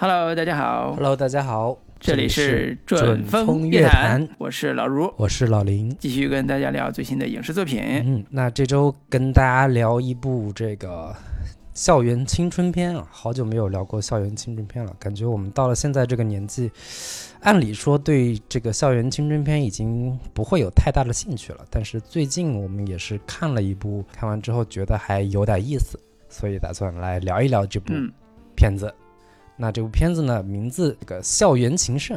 Hello，大家好。Hello，大家好，这里是准风乐坛，我是老卢，我是老林，继续跟大家聊最新的影视作品。嗯，那这周跟大家聊一部这个校园青春片啊，好久没有聊过校园青春片了，感觉我们到了现在这个年纪，按理说对这个校园青春片已经不会有太大的兴趣了，但是最近我们也是看了一部，看完之后觉得还有点意思，所以打算来聊一聊这部嗯片子。那这部片子呢，名字这个《校园情圣》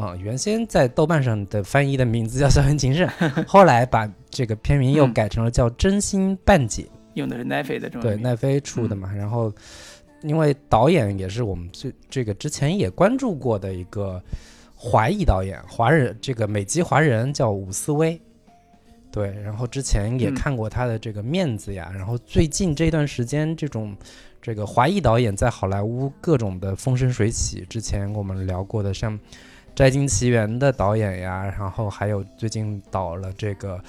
啊，原先在豆瓣上的翻译的名字叫《校园情圣》，后来把这个片名又嗯改成了叫《真心半解》，用的是奈飞的这种对，奈飞出的嘛。然后，因为导演也是我们最这个之前也关注过的一个华裔导演，华人这个美籍华人叫伍思薇。对，然后之前也嗯看过他的这个面子呀，然后最近这段时间这种这个华裔导演在好莱坞各种的风生水起。之前我们聊过的像《摘金奇缘》的导演呀，然后还有最近导了这个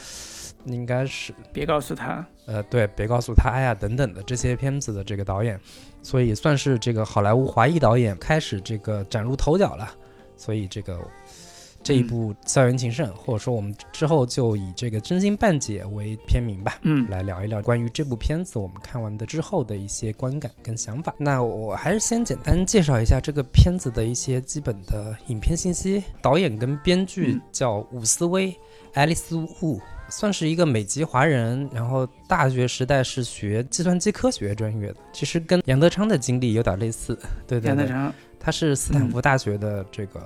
应该是别告诉他，呃，对，别告诉他呀，等等的这些片子的这个导演，所以算是这个好莱坞华裔导演开始这个崭露头角了。所以这个这一部《校园情圣》，或者说我们之后就以这个《真心半解》为片名吧，嗯来聊一聊关于这部片子我们看完的之后的一些观感跟想法。那我还是先简单介绍一下这个片子的一些基本的影片信息。导演跟编剧嗯叫伍思威、爱丽丝·伍，算是一个美籍华人，然后大学时代是学计算机科学专业的，其实跟杨德昌的经历有点类似。对对对，杨德昌，他是斯坦福大学的这个、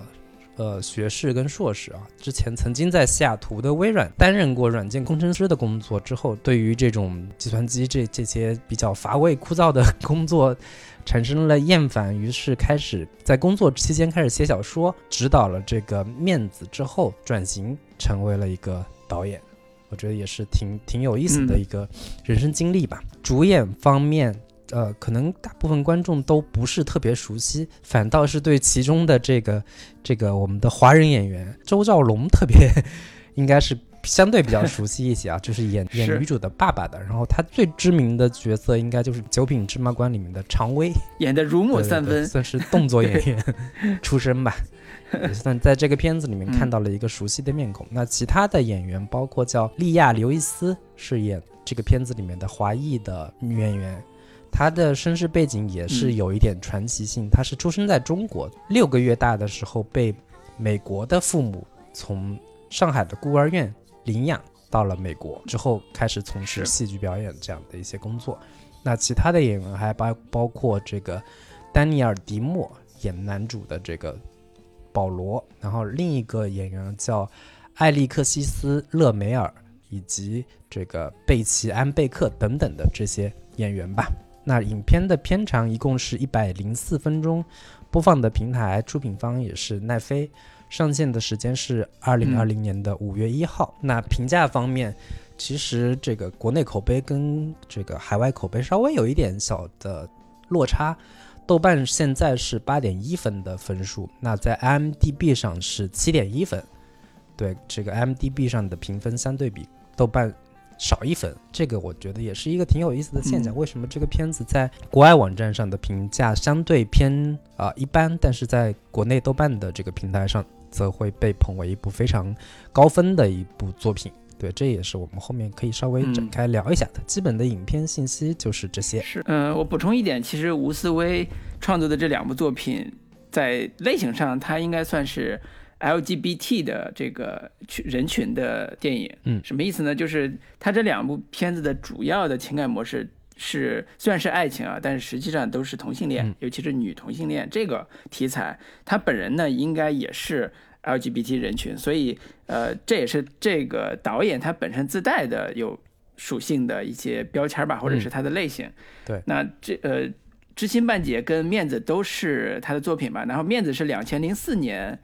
呃学士跟硕士啊，之前曾经在西雅图的微软担任过软件工程师的工作，之后对于这种计算机这这些比较乏味枯燥的 工作产生了厌烦，于是开始在工作期间开始写小说，指导了这个面子之后转型成为了一个导演。我觉得也是挺挺有意思的嗯一个人生经历吧。主演方面，呃，可能大部分观众都不是特别熟悉，反倒是对其中的这个这个我们的华人演员周兆龙特别应该是相对比较熟悉一些啊，就是演演女主的爸爸的。然后他最知名的角色应该就是《九品芝麻官》里面的常威，演的如沐三分。对算是动作演员出身吧。也算在这个片子里面嗯看到了一个熟悉的面孔。那其他的演员包括叫莉亚·刘易斯，是演这个片子里面的华裔的女演员。她的身世背景也是嗯有一点传奇性。他是出生在中国，六个月大的时候被美国的父母从上海的孤儿院领养到了美国，之后开始从事戏剧表演这样的一些工作。那其他的演员还包包括这个丹尼尔·迪莫演男主的这个保罗，然后另一个演员叫艾利克西斯·勒梅尔，以及这个贝奇·安贝克等等的这些演员吧。那影片的片长一共是一百零四分钟，播放的平台出品方也是奈飞，上线的时间是二零二零年的五月一号。那评价方面，其实这个国内口碑跟这个海外口碑稍微有一点小的落差。豆瓣现在是八点一分的分数，那在 IMDB 上是七点一分。对，这个 IMDB 上的评分相对比豆瓣少一分，这个我觉得也是一个挺有意思的现象。嗯为什么这个片子在国外网站上的评价相对偏啊、一般，但是在国内豆瓣的这个平台上则会被捧为一部非常高分的一部作品？对，这也是我们后面可以稍微展嗯开聊一下的。基本的影片信息就是这些。是，嗯、我补充一点，其实吴思威创作的这两部作品，在类型上，它应该算是 LGBT 的这个群人群的电影。嗯什么意思呢？就是它这两部片子的主要的情感模式是，虽然是爱情啊，但是实际上都是同性恋，嗯尤其是女同性恋这个题材。他本人呢，应该也是 LGBT 人群，所以呃，这也是这个导演他本身自带的有属性的一些标签吧，或者是他的类型。对那这呃，《知心半解》跟《面子》都是他的作品吧，然后《面子》是两千零四年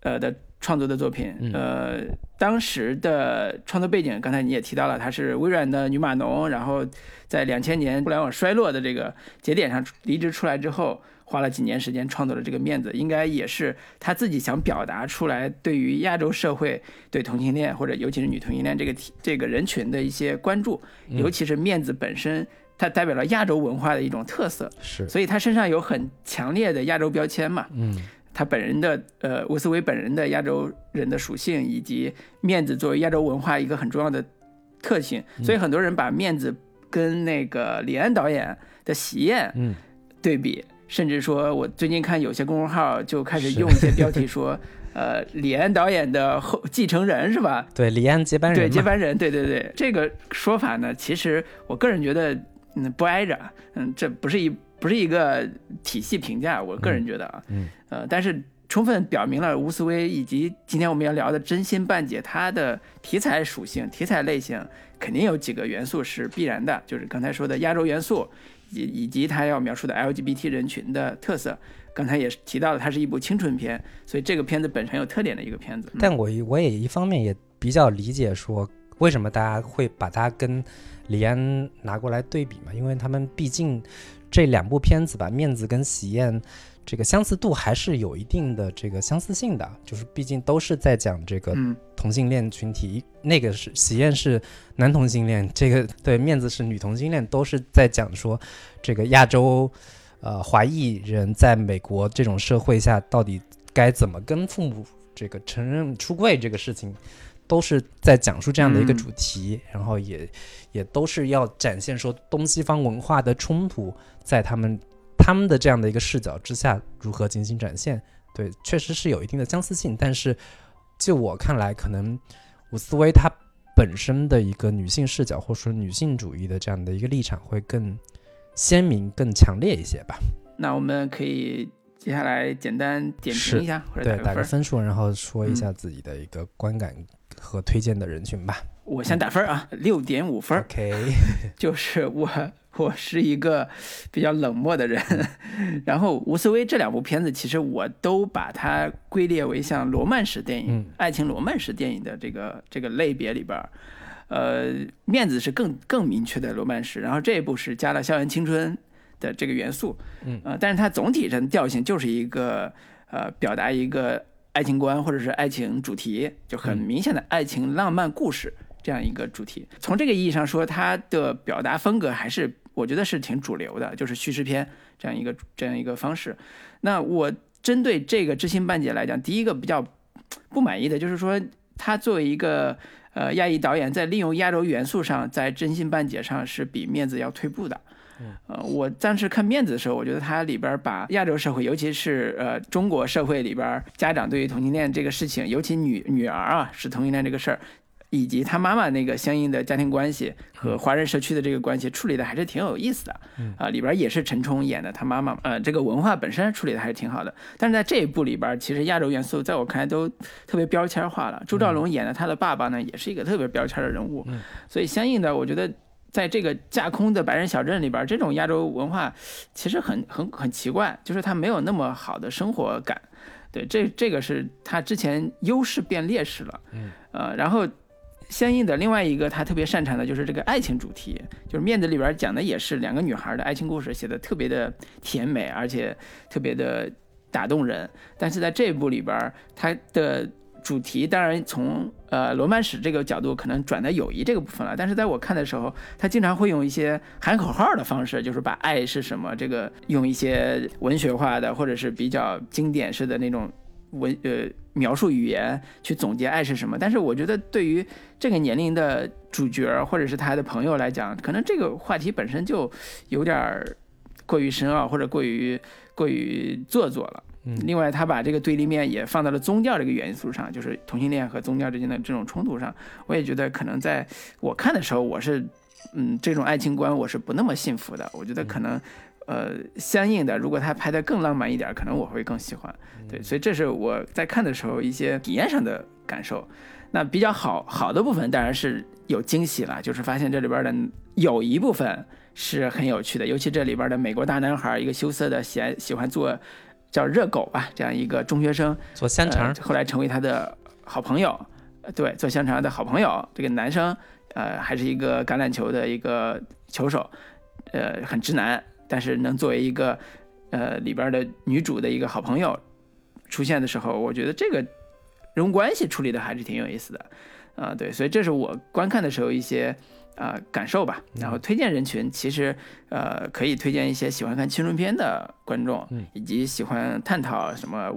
呃的创作的作品，嗯。呃，当时的创作背景，刚才你也提到了，她是微软的女码农，然后在两千年互联网衰落的这个节点上离职出来之后，花了几年时间创作了这个面子，应该也是她自己想表达出来对于亚洲社会对同性恋或者尤其是女同性恋这个题这个人群的一些关注，嗯。尤其是面子本身它代表了亚洲文化的一种特色，是，所以他身上有很强烈的亚洲标签嘛。嗯，他本人的呃，乌斯威本人的亚洲人的属性，以及面子作为亚洲文化一个很重要的特性，所以很多人把面子跟那个李安导演的《喜宴》嗯。对比，甚至说我最近看有些公众号就开始用一些 标题说，呃，李安导演的后继承人是吧？对，李安接班人对，接班人，对对对，这个说法呢，其实我个人觉得，嗯，不挨着，嗯，这不是一不是一个体系评价，我个人觉得啊，嗯，呃，但是充分表明了吴思威以及今天我们要聊的真心半解，它的题材属性、题材类型肯定有几个元素是必然的，就是刚才说的亚洲元素，以以及它要描述的 LGBT 人群的特色。刚才也提到了，它是一部青春片，所以这个片子本身有特点的一个片子。嗯但我我也一方面也比较理解说，为什么大家会把它跟李安拿过来对比嘛？因为他们毕竟这两部片子吧，《面子》跟《喜宴》这个相似度还是有一定的这个相似性的，就是毕竟都是在讲这个嗯，同性恋群体，那个是《喜宴》是男同性恋，这个 对《面子》是女同性恋，都是在讲说这个亚洲呃华裔人在美国这种社会下到底该怎么跟父母这个承认出柜这个事情，都是在讲述这样的一个嗯。主题，然后也也都是要展现说东西方文化的冲突在他们他们的这样的一个视角之下如何进行展现。对，确实是有一定的相似性，但是就我看来，可能伍思薇她本身的一个女性视角，或者说女性主义的这样的一个立场会更鲜明、更强烈一些吧。那我们可以接下来简单点评一下，或者对，打个分数，然后说一嗯下自己的一个观感和推荐的人群吧。我先打分啊，六点五分 就是我我是一个比较冷漠的人，然后吴思威这两部片子，其实我都把它归列为像罗曼史电影、嗯。爱情罗曼史电影的这个这个类别里边儿。呃，面子是更更明确的罗曼史，然后这一部是加了校园青春的这个元素，嗯。呃，但是它总体上调性就是一个呃表达一个爱情观或者是爱情主题，就很嗯。明显的爱情浪漫故事这样一个主题。从这个意义上说，它的表达风格还是我觉得是挺主流的，就是叙事片这样一个这样一个方式。那我针对这个知心半解来讲，第一个比较不满意的就是说，他作为一个呃亚裔导演，在利用亚洲元素上，在真心半解上是比面子要退步的。呃，我当时看面子的时候，我觉得它里边把亚洲社会，尤其是呃中国社会里边家长对于同性恋这个事情，尤其女女儿啊是同性恋这个事儿，以及他妈妈那个相应的家庭关系和华人社区的这个关系处理的还是挺有意思的。啊、里边也是陈冲演的他妈妈，呃，这个文化本身处理的还是挺好的。但是在这一部里边，其实亚洲元素在我看来都特别标签化了。朱兆龙演的他的爸爸呢，也是一个特别标签的人物，所以相应的，我觉得。在这个架空的白人小镇里边，这种亚洲文化其实很很很奇怪，就是它没有那么好的生活感。对，这这个是他之前优势变劣势了。嗯，呃，然后相应的另外一个他特别擅长的就是这个爱情主题，就是面子里边讲的也是两个女孩的爱情故事，写的特别的甜美，而且特别的打动人。但是在这一部里边，它的主题当然从呃罗曼史这个角度可能转到友谊这个部分了，但是在我看的时候，他经常会用一些喊口号的方式，就是把爱是什么这个用一些文学化的或者是比较经典式的那种文呃描述语言去总结爱是什么。但是我觉得对于这个年龄的主角或者是他的朋友来讲，可能这个话题本身就有点儿过于深奥或者过于过于做作了。嗯另外，他把这个对立面也放到了宗教这个元素上，就是同性恋和宗教之间的这种冲突上。我也觉得可能在我看的时候，我是嗯这种爱情观我是不那么信服的。我觉得可能呃相应的，如果他拍的更浪漫一点，可能我会更喜欢。对，所以这是我在看的时候一些体验上的感受。那比较好好的部分当然是有惊喜了，就是发现这里边的有一部分是很有趣的，尤其这里边的美国大男孩，一个羞涩的喜爱喜欢做叫热狗吧这样一个中学生，做香肠呃，后来成为他的好朋友，呃对，做香肠的好朋友。这个男生，呃，还是一个橄榄球的一个球手，呃，很直男，但是能作为一个呃里边的女主的一个好朋友出现的时候，我觉得这个人物关系处理的还是挺有意思的，啊、对，所以这是我观看的时候一些呃感受吧。然后推荐人群其实呃可以推荐一些喜欢看青春片的观众，以及喜欢探讨什么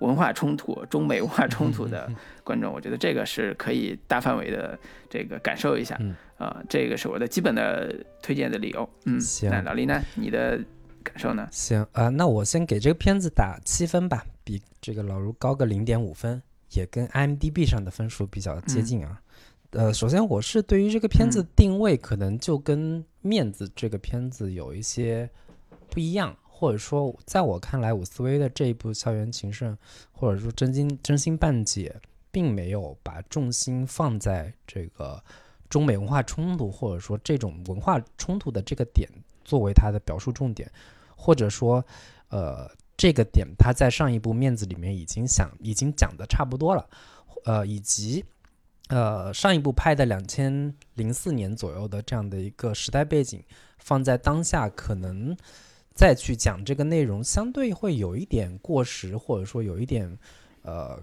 文化冲突、中美文化冲突的观众。我觉得这个是可以大范围的这个感受一下。啊，这个是我的基本的推荐的理由。嗯，行。那老李呢？你的感受呢？行啊，那我先给这个片子打七分吧，比这个老卢高个零点五分，也跟 IMDB 上的分数比较接近啊。呃，首先我是对于这个片子定位，可能就跟《面子》这个片子有一些不一样，或者说，在我看来，伍思薇的这一部《校园情圣》，或者说《真心真心半解》，并没有把重心放在这个。中美文化冲突，或者说这种文化冲突的这个点作为它的表述重点，或者说，呃，这个点他在上一部《面子》里面已经想已经讲的差不多了，呃，以及呃上一部拍的两千零四年左右的这样的一个时代背景，放在当下可能再去讲这个内容，相对会有一点过时，或者说有一点呃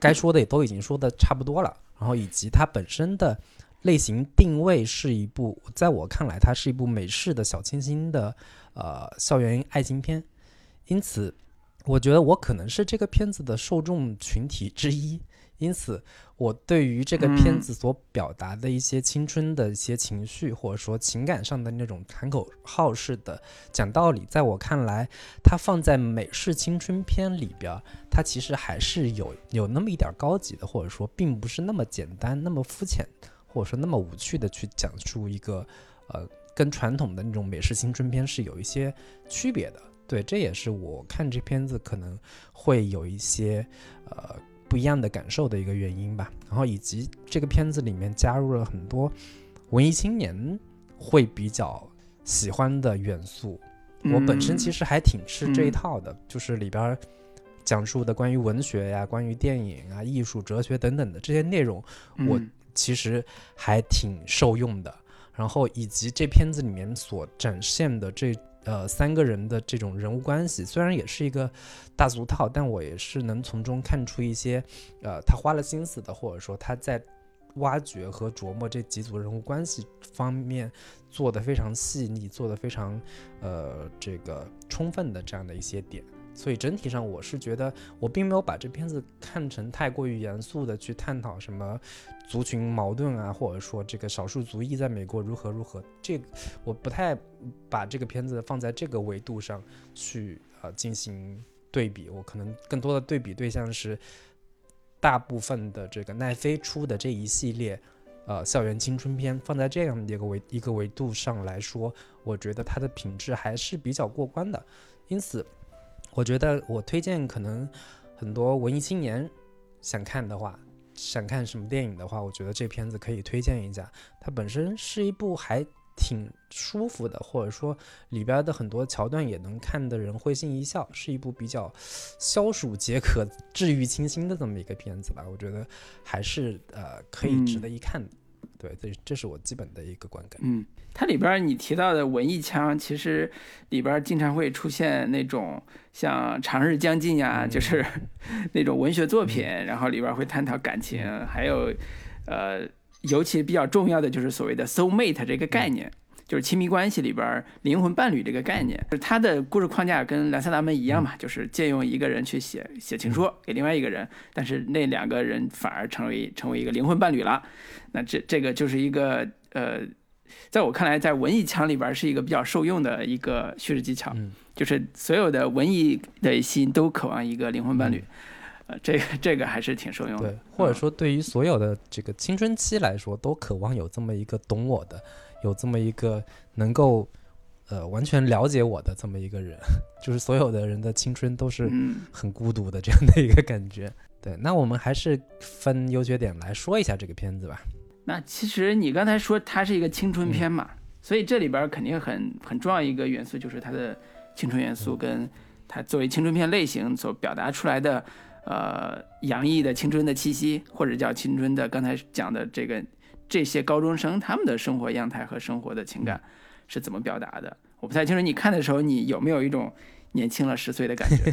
该说的也都已经说的差不多了，然后以及它本身的。类型定位是一部，在我看来，它是一部美式的小清新的呃校园爱情片，因此，我觉得我可能是这个片子的受众群体之一，因此，我对于这个片子所表达的一些青春的一些情绪，或者说情感上的那种喊口号式的讲道理，在我看来，它放在美式青春片里边，它其实还是有有那么一点高级的，或者说并不是那么简单、那么肤浅。或者说那么无趣的去讲述一个，呃，跟传统的那种美式青春片是有一些区别的。对，这也是我看这片子可能会有一些呃不一样的感受的一个原因吧。然后以及这个片子里面加入了很多文艺青年会比较喜欢的元素。我本身其实还挺吃这一套的，就是里边讲述的关于文学呀、关于电影啊、艺术、哲学等等的这些内容，我。其实还挺受用的，然后以及这片子里面所展现的这呃三个人的这种人物关系，虽然也是一个大俗套，但我也是能从中看出一些呃他花了心思的，或者说他在挖掘和琢磨这几组人物关系方面做的非常细腻，做的非常呃这个充分的这样的一些点。所以整体上，我是觉得我并没有把这片子看成太过于严肃的去探讨什么族群矛盾啊，或者说这个少数族裔在美国如何如何。这我不太把这个片子放在这个维度上去呃进行对比。我可能更多的对比对象是大部分的这个奈飞出的这一系列呃校园青春片，放在这样的一个维一个维度上来说，我觉得它的品质还是比较过关的。因此。我觉得我推荐可能很多文艺青年想看的话，想看什么电影的话，我觉得这片子可以推荐一下。它本身是一部还挺舒服的，或者说里边的很多桥段也能看的人会心一笑，是一部比较消暑解渴、治愈清新的这么一个片子吧。我觉得还是呃可以值得一看的。对，这这是我基本的一个观感。嗯，它里边你提到的文艺腔，其实里边经常会出现那种像《长日将近》呀，就是那种文学作品，然后里边会探讨感情，还有呃，尤其比较重要的就是所谓的 soul mate 这个概念。就是亲密关系里边灵魂伴侣这个概念，就是它的故事框架跟蓝色大门一样嘛，就是借用一个人去写写情书给另外一个人，但是那两个人反而成为成为一个灵魂伴侣了。那这这个就是一个呃，在我看来，在文艺腔里边是一个比较受用的一个叙事技巧，嗯就是所有的文艺的心都渴望一个灵魂伴侣，呃，这个这个还是挺受用的。对，或者说对于所有的这个青春期来说，都渴望有这么一个懂我的。有这么一个能够，呃，完全了解我的这么一个人，就是所有的人的青春都是很孤独的这样的一个感觉。对，那我们还是分优缺点来说一下这个片子吧。那其实你刚才说它是一个青春片嘛，所以这里边肯定很很重要一个元素就是它的青春元素，跟它作为青春片类型所表达出来的，呃，洋溢的青春的气息，或者叫青春的刚才讲的这个。这些高中生他们的生活样态和生活的情感是怎么表达的？我不太清楚。你看的时候，你有没有一种年轻了十岁的感觉？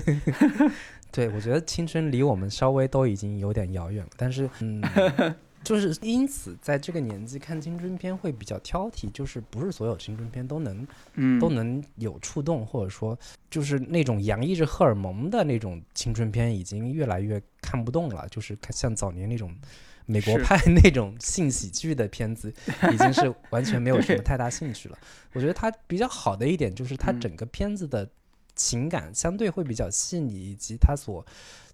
对，我觉得青春离我们稍微都已经有点遥远了。但是，嗯，就是因此在这个年纪看青春片会比较挑剔，就是不是所有青春片都能嗯，都能有触动，或者说就是那种洋溢着荷尔蒙的那种青春片，已经越来越看不动了。就是看像早年那种美国派 那种性喜剧的片子，已经是完全没有什么太大兴趣了。我觉得它比较好的一点就是它嗯整个片子的情感相对会比较细腻，以及他所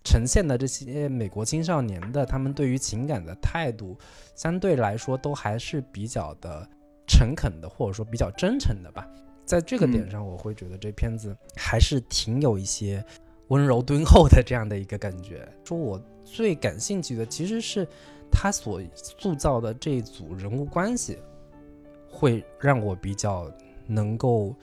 呈现的这些美国青少年的他们对于情感的态度，相对来说都还是比较的诚恳的，或者说比较真诚的吧。在这个点嗯上，我会觉得这片子还是挺有一些温柔敦厚的这样的一个感觉。说我最感兴趣的其实是他所塑造的这一组人物关系，会让我比较能够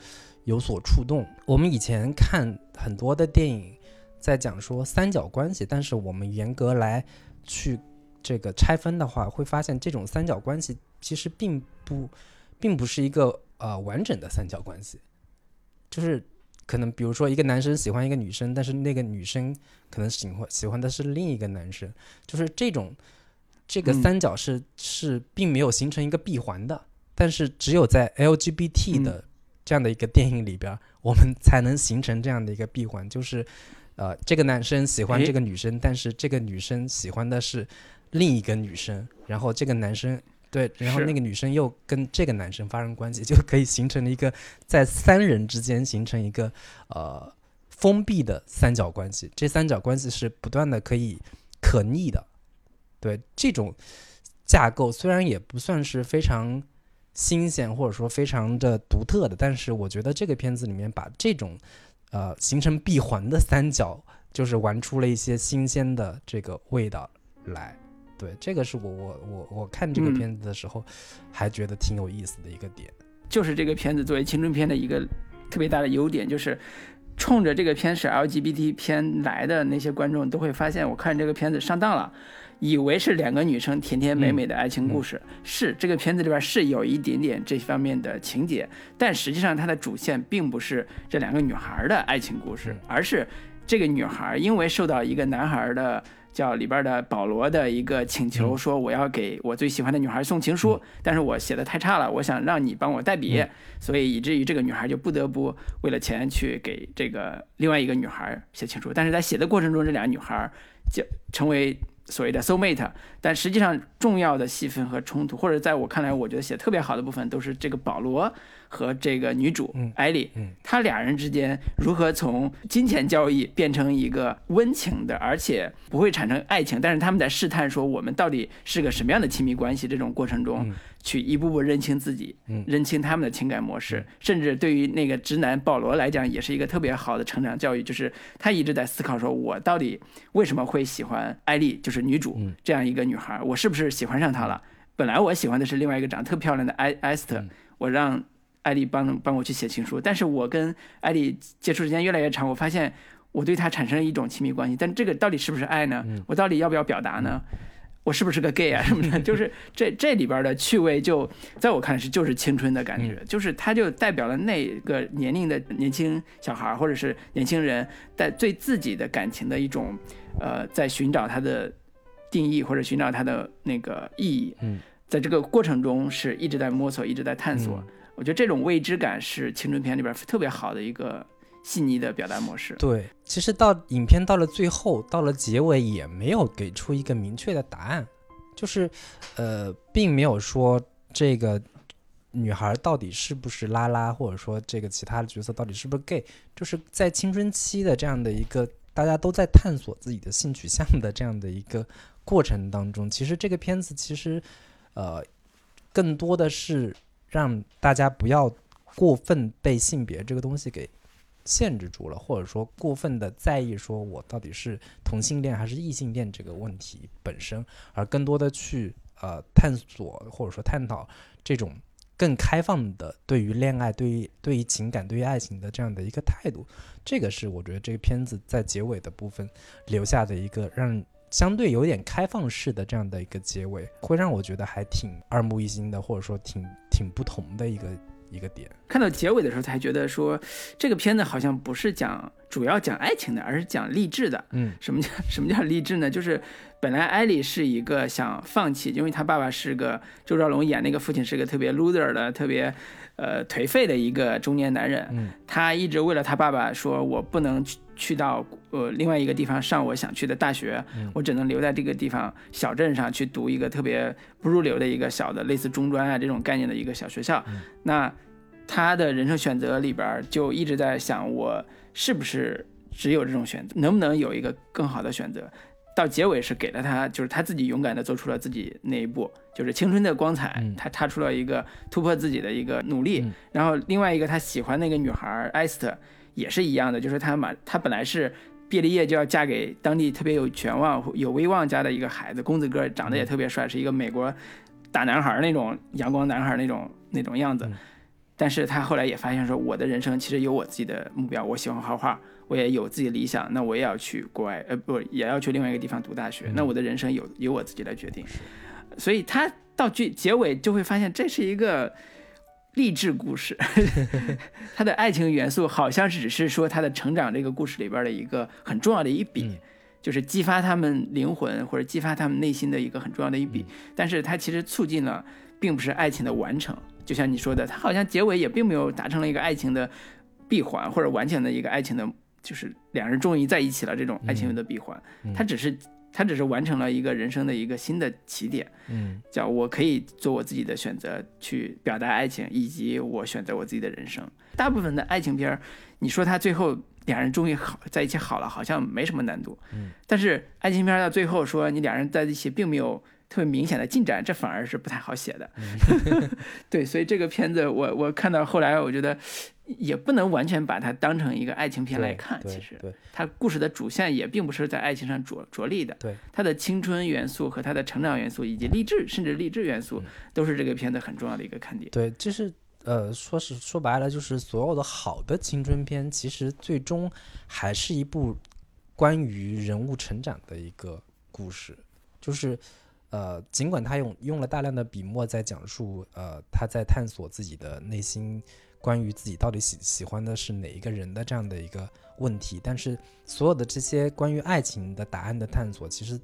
有所触动。我们以前看很多的电影，在讲说三角关系，但是我们严格来去这个拆分的话，会发现这种三角关系其实并不，并不是一个呃完整的三角关系，就是可能比如说一个男生喜欢一个女生，但是那个女生可能喜欢喜欢的是另一个男生，就是这种这个嗯。三角是、是并没有形成一个闭环的，但是只有在 LGBT 嗯的这样的一个电影里边儿，我们才能形成这样的一个闭环，就是呃这个男生喜欢这个女生，但是这个女生喜欢的是另一个女生，然后这个男生。对，然后那个女生又跟这个男生发生关系，就可以形成了一个在三人之间形成一个呃封闭的三角关系。这三角关系是不断的可以可逆的。对这种架构虽然也不算是非常新鲜或者说非常的独特的，但是我觉得这个片子里面把这种呃形成闭环的三角，就是玩出了一些新鲜的这个味道来。对，这个是我我我我看这个嗯片子的时候，还觉得挺有意思的一个点。就是这个片子作为青春片的一个特别大的优点，就是冲着这个片是 LGBT 片来的那些观众都会发现，我看这个片子上当了，以为是两个女生甜甜美美的爱情故事。是这个片子里边是有一点点这方面的情节，但实际上它的主线并不是这两个女孩的爱情故事，而是这个女孩因为受到一个男孩的。叫里边的保罗的一个请求，说我要给我最喜欢的女孩送情书，但是我写的太差了，我想让你帮我代笔，所以以至于这个女孩就不得不为了钱去给这个另外一个女孩写情书。但是在写的过程中，这俩女孩就成为所谓的 soul mate，但实际上重要的戏份和冲突，或者在我看来，我觉得写得特别好的部分，都是这个保罗和这个女主嗯艾莉，嗯他俩人之间如何从金钱交易变成一个温情的，而且不会产生爱情，但是他们在试探说我们到底是个什么样的亲密关系。这种过程中嗯，去一步步认清自己，嗯认清他们的情感模式，甚至对于那个直男保罗来讲，也是一个特别好的成长教育。就是他一直在思考说，我到底为什么会喜欢艾丽，就是女主嗯这样一个女孩，我是不是喜欢上她了？本来我喜欢的是另外一个长得特漂亮的艾艾斯特，嗯我让艾丽帮帮我去写情书，但是我跟艾丽接触时间越来越长，我发现我对她产生了一种亲密关系，但这个到底是不是爱呢？我到底要不要表达呢？我是不是个 gay 啊 什么的？就是这这里边的趣味就，在我看来是就是青春的感觉，就是它就代表了那个年龄的年轻小孩儿或者是年轻人在对自己的感情的一种，呃，在寻找它的定义或者寻找它的那个意义。嗯，在这个过程中是一直在摸索，一直在探索。嗯我觉得这种未知感是青春片里边特别好的一个细腻的表达模式。对，其实到影片到了最后，到了结尾也没有给出一个明确的答案，就是呃，并没有说这个女孩到底是不是拉拉，或者说这个其他的角色到底是不是 gay，就是在青春期的这样的一个大家都在探索自己的性取向的这样的一个过程当中，其实这个片子其实呃更多的是让大家不要过分被性别这个东西给限制住了，或者说过分的在意说我到底是同性恋还是异性恋这个问题本身，而更多的去呃探索或者说探讨这种更开放的对于恋爱、对于对于情感、对于爱情的这样的一个态度，这个是我觉得这个片子在结尾的部分留下的一个让相对有点开放式的这样的一个结尾，会让我觉得还挺耳目一新的，或者说挺挺不同的一个一个点。看到结尾的时候，才觉得说这个片子好像不是讲主要讲爱情的，而是讲励志的。嗯，什么叫 什么叫励志呢？就是本来艾莉是一个想放弃，因为他爸爸是个周兆龙演那个父亲是个特别 loser 的、特别呃颓废的一个中年男人。嗯，他一直为了他爸爸说，我不能去去到呃另外一个地方上我想去的大学，我只能留在这个地方小镇上去读一个特别不入流的一个小的类似中专啊这种概念的一个小学校。那他的人生选择里边就一直在想，我是不是只有这种选择，能不能有一个更好的选择？到结尾是给了他，就是他自己勇敢的做出了自己那一步，就是青春的光彩，嗯他踏出了一个突破自己的一个努力。嗯然后另外一个他喜欢那个女孩艾斯特也是一样的，就是他马他本来是毕了业就要嫁给当地特别有权望、有威望家的一个孩子，公子哥长得也特别帅，是一个美国大男孩那种阳光男孩那种那种样子。嗯但是他后来也发现说，我的人生其实有我自己的目标，我喜欢画画，我也有自己的理想，那我也要去国外，呃，不，也要去另外一个地方读大学，嗯那我的人生有由我自己来决定。所以他到结结尾就会发现，这是一个励志故事，他的爱情元素好像是只是说他的成长这个故事里边的一个很重要的一笔。嗯就是激发他们灵魂或者激发他们内心的一个很重要的一笔，嗯但是它其实促进了，并不是爱情的完成。就像你说的，他好像结尾也并没有达成了一个爱情的闭环，或者完全的一个爱情的，就是两人终于在一起了这种爱情的闭环。嗯他只是他只是完成了一个人生的一个新的起点，嗯叫我可以做我自己的选择去表达爱情，以及我选择我自己的人生。大部分的爱情片儿，你说他最后两人终于好在一起好了，好像没什么难度。嗯，但是爱情片儿到最后说你两人在一起并没有特别明显的进展，这反而是不太好写的。对，所以这个片子我我看到后来，我觉得也不能完全把它当成一个爱情片来看，其实。对它故事的主线也并不是在爱情上着着力的，对，它的青春元素和它的成长元素以及励志，甚至励志元素，都是这个片子很重要的一个看点。对，就是呃，说是说白了，就是所有的好的青春片，其实最终还是一部关于人物成长的一个故事。就是呃，尽管他用用了大量的笔墨在讲述，呃，他在探索自己的内心，关于自己到底喜喜欢的是哪一个人的这样的一个问题，但是所有的这些关于爱情的答案的探索，其实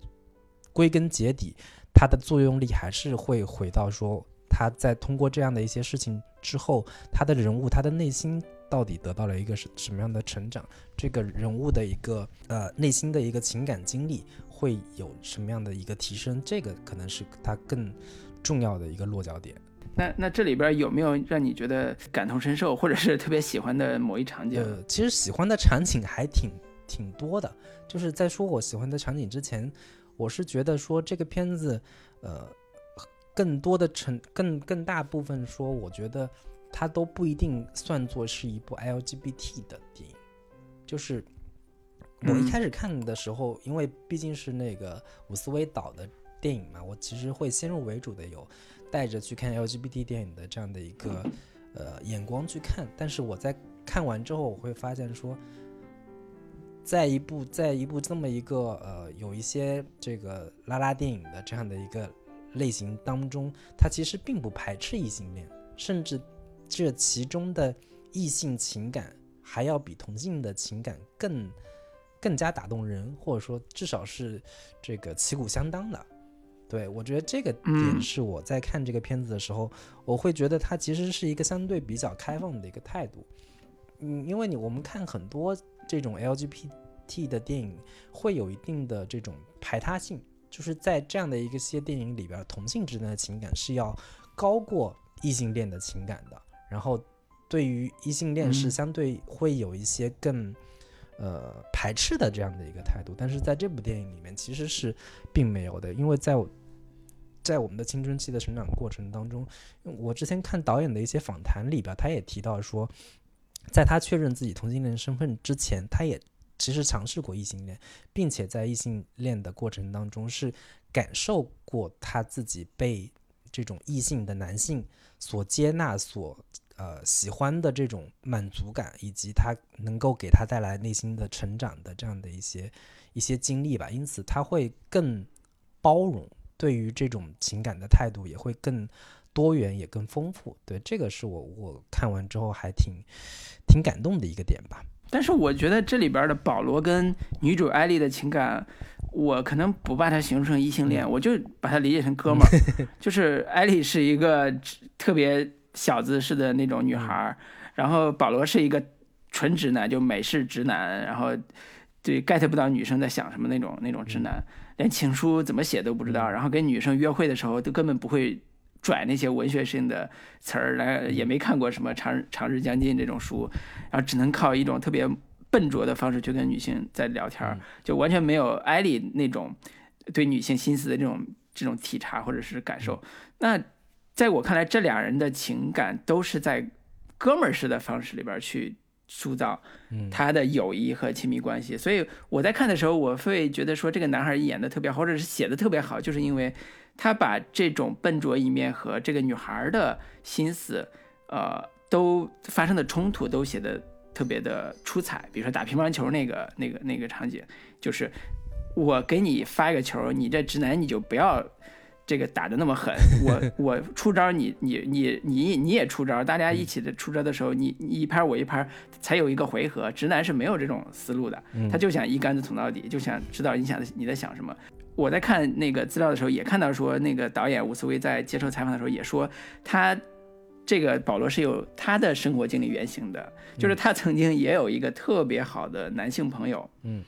归根结底，它的作用力还是会回到说，他在通过这样的一些事情之后，他的人物，他的内心到底得到了一个什什么样的成长？这个人物的一个呃内心的一个情感经历会有什么样的一个提升？这个可能是他更重要的一个落脚点。那那这里边有没有让你觉得感同身受，或者是特别喜欢的某一场景？呃，其实喜欢的场景还挺挺多的。就是在说我喜欢的场景之前，我是觉得说这个片子，呃，更多的成更更大部分说，我觉得它都不一定算作是一部 LGBT 的电影。就是我一嗯开始看的时候，因为毕竟是那个伍思威导的电影嘛，我其实会先入为主的有带着去看 LGBT 电影的这样的一个呃眼光去看，但是我在看完之后，我会发现说，在一部在一部这么一个呃有一些这个拉拉电影的这样的一个类型当中，它其实并不排斥异性恋，甚至这其中的异性情感还要比同性的情感更更加打动人，或者说至少是这个旗鼓相当的。对我觉得这个点嗯是我在看这个片子的时候，我会觉得它其实是一个相对比较开放的一个态度。嗯，因为你我们看很多这种 LGBT 的电影，会有一定的这种排他性，就是在这样的一个些电影里边，同性之间的情感是要高过异性恋的情感的。然后对于异性恋是嗯相对会有一些更、呃排斥的这样的一个态度，但是在这部电影里面其实是并没有的，因为在我在我们的青春期的成长过程当中，我之前看导演的一些访谈里边，他也提到说，在他确认自己同性恋身份之前，他也其实尝试过异性恋，并且在异性恋的过程当中是感受过他自己被这种异性的男性所接纳、所呃喜欢的这种满足感，以及他能够给他带来内心的成长的这样的一些一些经历吧，因此他会更包容，对于这种情感的态度也会更多元，也更丰富。对，这个是我我看完之后还挺挺感动的一个点吧。但是我觉得这里边的保罗跟女主艾丽的情感，我可能不把它形容成异性恋，我就把它理解成哥们儿。就是艾丽是一个特别小子似的那种女孩，然后保罗是一个纯直男，就美式直男，然后对 get 不到女生在想什么那种那种直男，连情书怎么写都不知道，然后跟女生约会的时候都根本不会。拽那些文学性的词儿来，也没看过什么《长长日将近》这种书，然后只能靠一种特别笨拙的方式去跟女性在聊天，就完全没有艾莉那种对女性心思的这种这种体察或者是感受。那在我看来，这俩人的情感都是在哥们儿式的方式里边去塑造他的友谊和亲密关系。所以我在看的时候，我会觉得说这个男孩演的特别好，或者是写的特别好，就是因为。他把这种笨拙一面和这个女孩的心思，呃，都发生的冲突都写的特别的出彩。比如说打乒乓球那个、那个、那个场景，就是我给你发一个球，你这直男你就不要这个打的那么狠。我我出招，你你你你你也出招，大家一起的出招的时候，你你一拍我一拍，才有一个回合。直男是没有这种思路的，他就想一竿子捅到底，就想知道你想你在想什么。我在看那个资料的时候，也看到说，那个导演吴思薇在接受采访的时候也说，他这个保罗是有他的生活经历原型的，就是他曾经也有一个特别好的男性朋友，嗯，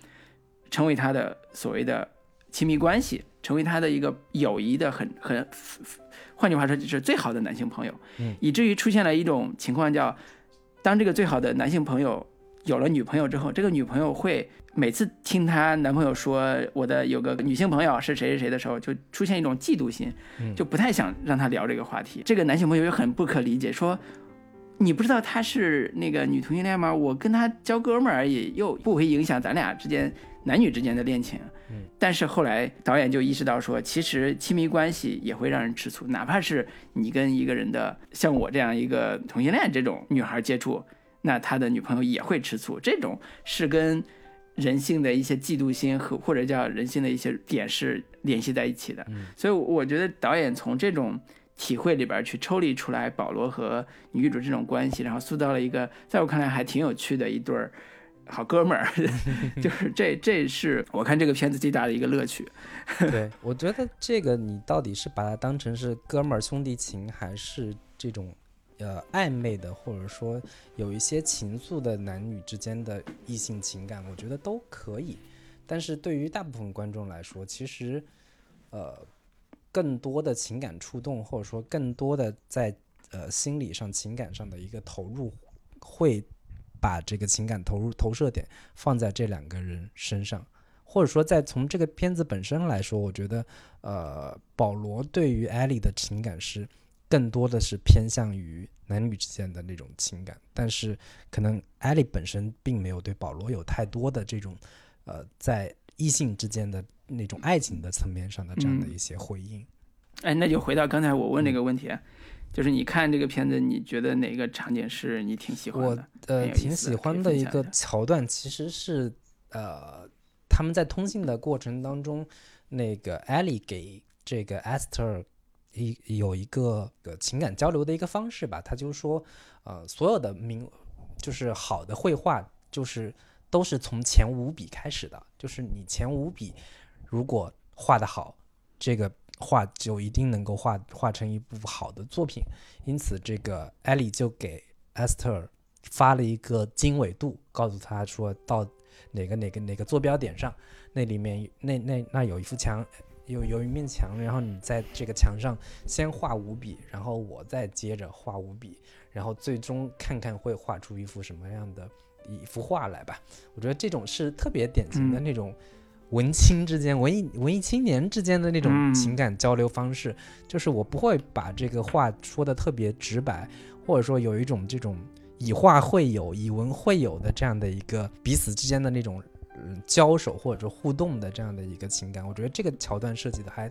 成为他的所谓的亲密关系，成为他的一个友谊的很很，换句话说就是最好的男性朋友，嗯，以至于出现了一种情况叫，当这个最好的男性朋友有了女朋友之后，这个女朋友会。每次听她男朋友说我的有个女性朋友是谁谁谁的时候，就出现一种嫉妒心，就不太想让他聊这个话题。这个男性朋友又很不可理解，说你不知道她是那个女同性恋吗？我跟她交哥们儿而已，又不会影响咱俩之间男女之间的恋情。但是后来导演就意识到说，其实亲密关系也会让人吃醋，哪怕是你跟一个人的像我这样一个同性恋这种女孩接触，那他的女朋友也会吃醋。这种是跟人性的一些嫉妒心和或者叫人性的一些点是联系在一起的，所以我觉得导演从这种体会里边去抽离出来保罗和女主这种关系，然后塑造了一个在我看来还挺有趣的一对儿好哥们儿，就是这这是我看这个片子最大的一个乐趣。对，我觉得这个你到底是把它当成是哥们儿兄弟情，还是这种？呃，暧昧的，或者说有一些情愫的男女之间的异性情感，我觉得都可以。但是对于大部分观众来说，其实，呃，更多的情感触动，或者说更多的在呃心理上、情感上的一个投入，会把这个情感投入投射点放在这两个人身上，或者说在从这个片子本身来说，我觉得，呃，保罗对于艾莉的情感是。更多的是偏向于男女之间的那种情感，但是可能艾莉本身并没有对保罗有太多的这种，呃，在异性之间的那种爱情的层面上的这样的一些回应。哎，那就回到刚才我问那个问题，就是你看这个片子，你觉得哪个场景是你挺喜欢的？我呃挺喜欢的一个桥段，其实是呃他们在通信的过程当中，那个艾莉给这个 Esther。一有一个个情感交流的一个方式吧，他就说，呃，所有的名就是好的绘画，就是都是从前五笔开始的，就是你前五笔如果画的好，这个画就一定能够画画成一部好的作品。因此，这个艾莉就给 Esther 发了一个经纬度，告诉他说到哪个哪个哪个坐标点上，那里面那那那有一幅墙。有有一面墙，然后你在这个墙上先画五笔，然后我再接着画五笔，然后最终看看会画出一幅什么样的一幅画来吧。我觉得这种是特别典型的那种文青之间、文艺文艺青年之间的那种情感交流方式，就是我不会把这个话说的特别直白，或者说有一种这种以画会友、以文会友的这样的一个彼此之间的那种。嗯，交手或者说互动的这样的一个情感，我觉得这个桥段设计的还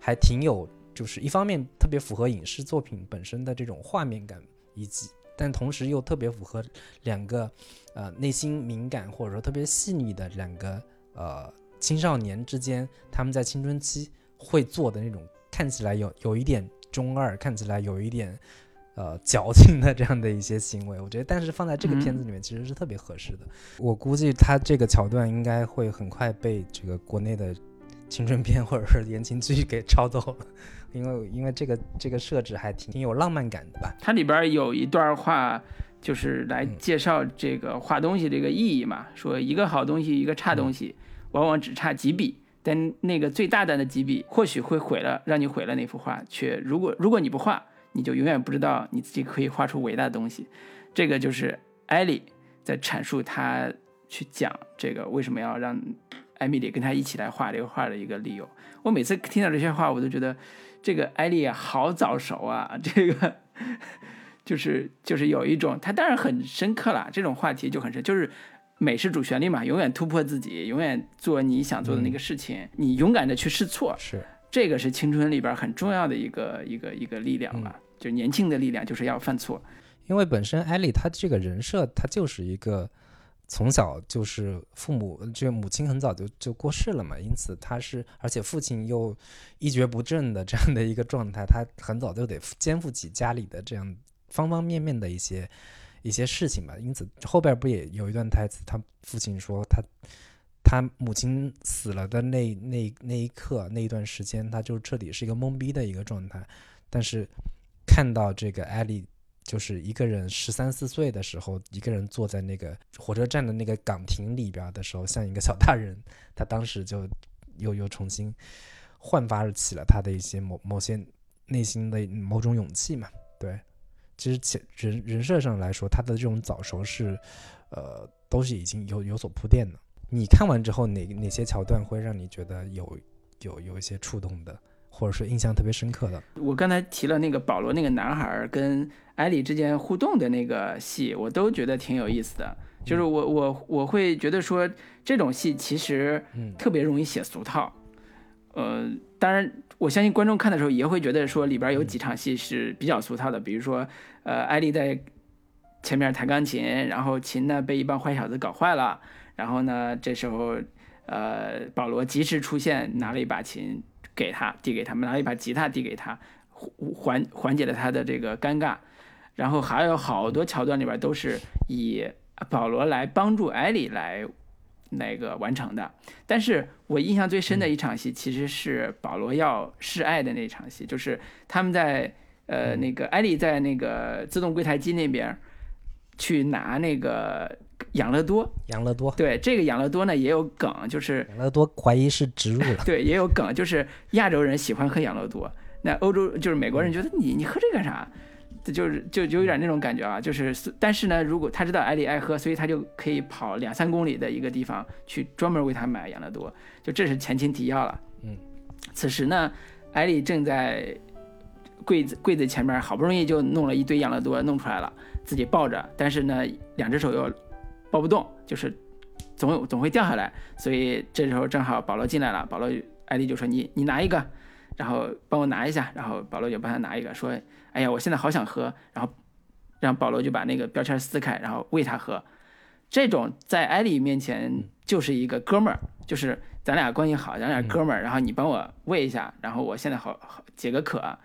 还挺有，就是一方面特别符合影视作品本身的这种画面感，以及但同时又特别符合两个呃内心敏感或者说特别细腻的两个呃青少年之间，他们在青春期会做的那种看起来有有一点中二，看起来有一点呃矫情的这样的一些行为。我觉得，但是放在这个片子里面其实是特别合适的。我估计他这个桥段应该会很快被这个国内的青春片或者是言情剧给抄走了，因为因为这个这个设置还挺挺有浪漫感的吧。它里边有一段话。就是来介绍这个画东西这个意义嘛，说一个好东西，一个差东西，往往只差几笔，但那个最大胆的几笔，或许会毁了，让你毁了那幅画。却如果如果你不画，你就永远不知道你自己可以画出伟大的东西。这个就是艾莉在阐述他去讲这个为什么要让艾米丽跟他一起来画这个画的一个理由。我每次听到这些话，我都觉得这个艾莉，好早熟啊，这个。就是就是有一种，他当然很深刻了，这种话题就很深，就是美是主旋律嘛，永远突破自己，永远做你想做的那个事情，你勇敢的去试错，是。这个是青春里边很重要的一个一个一个力量吧，就年轻的力量就是要犯错，因为本身艾丽她这个人设，她就是一个从小就是父母就母亲很早就就过世了嘛，因此她是而且父亲又一蹶不振的这样的一个状态，她很早就得肩负起家里的这样。方方面面的一些一些事情吧，因此后边不也有一段台词，他父亲说他他母亲死了的那那那一刻那一段时间，他就彻底是一个懵逼的一个状态。但是看到这个艾丽就是一个人十三四岁的时候，一个人坐在那个火车站的那个岗亭里边的时候，像一个小大人，他当时就又又重新焕发起了他的一些某某些内心的某种勇气嘛，对。其实，人人设上来说，他的这种早熟是，呃，都是已经有有所铺垫的。你看完之后，哪哪些桥段会让你觉得有有有一些触动的，或者说印象特别深刻的？我刚才提了那个保罗那个男孩跟艾莉之间互动的那个戏，我都觉得挺有意思的。就是我我我会觉得说，这种戏其实特别容易写俗套。呃，当然。我相信观众看的时候也会觉得说里边有几场戏是比较俗套的，比如说，呃，艾丽在前面弹钢琴，然后琴呢被一帮坏小子搞坏了，然后呢这时候，呃，保罗及时出现，拿了一把琴给他，递给他们，拿了一把吉他递给他，缓缓解了他的这个尴尬，然后还有好多桥段里边都是以保罗来帮助艾丽来。那个完成的，但是我印象最深的一场戏其实是保罗要示爱的那场戏，就是他们在呃那个艾丽在那个自动柜台机那边去拿那个养乐多，养乐多，对这个养乐多呢也有梗，就是养乐多怀疑是植入了，对，也有梗，就是亚洲人喜欢喝养乐多，那欧洲就是美国人觉得你你喝这干啥？就是就就有点那种感觉啊，就是但是呢，如果他知道艾丽爱喝，所以他就可以跑两三公里的一个地方去专门为他买养乐多，就这是前情提要了。嗯，此时呢，艾丽正在柜子柜子前面，好不容易就弄了一堆养乐多弄出来了，自己抱着，但是呢，两只手又抱不动，就是总有总会掉下来，所以这时候正好保罗进来了，保罗艾丽就说你你拿一个，然后帮我拿一下，然后保罗就帮他拿一个，说。哎呀，我现在好想喝，然后让保罗就把那个标签撕开，然后喂他喝。这种在艾丽面前就是一个哥们儿，就是咱俩关系好，咱俩哥们儿，然后你帮我喂一下，然后我现在好好解个渴。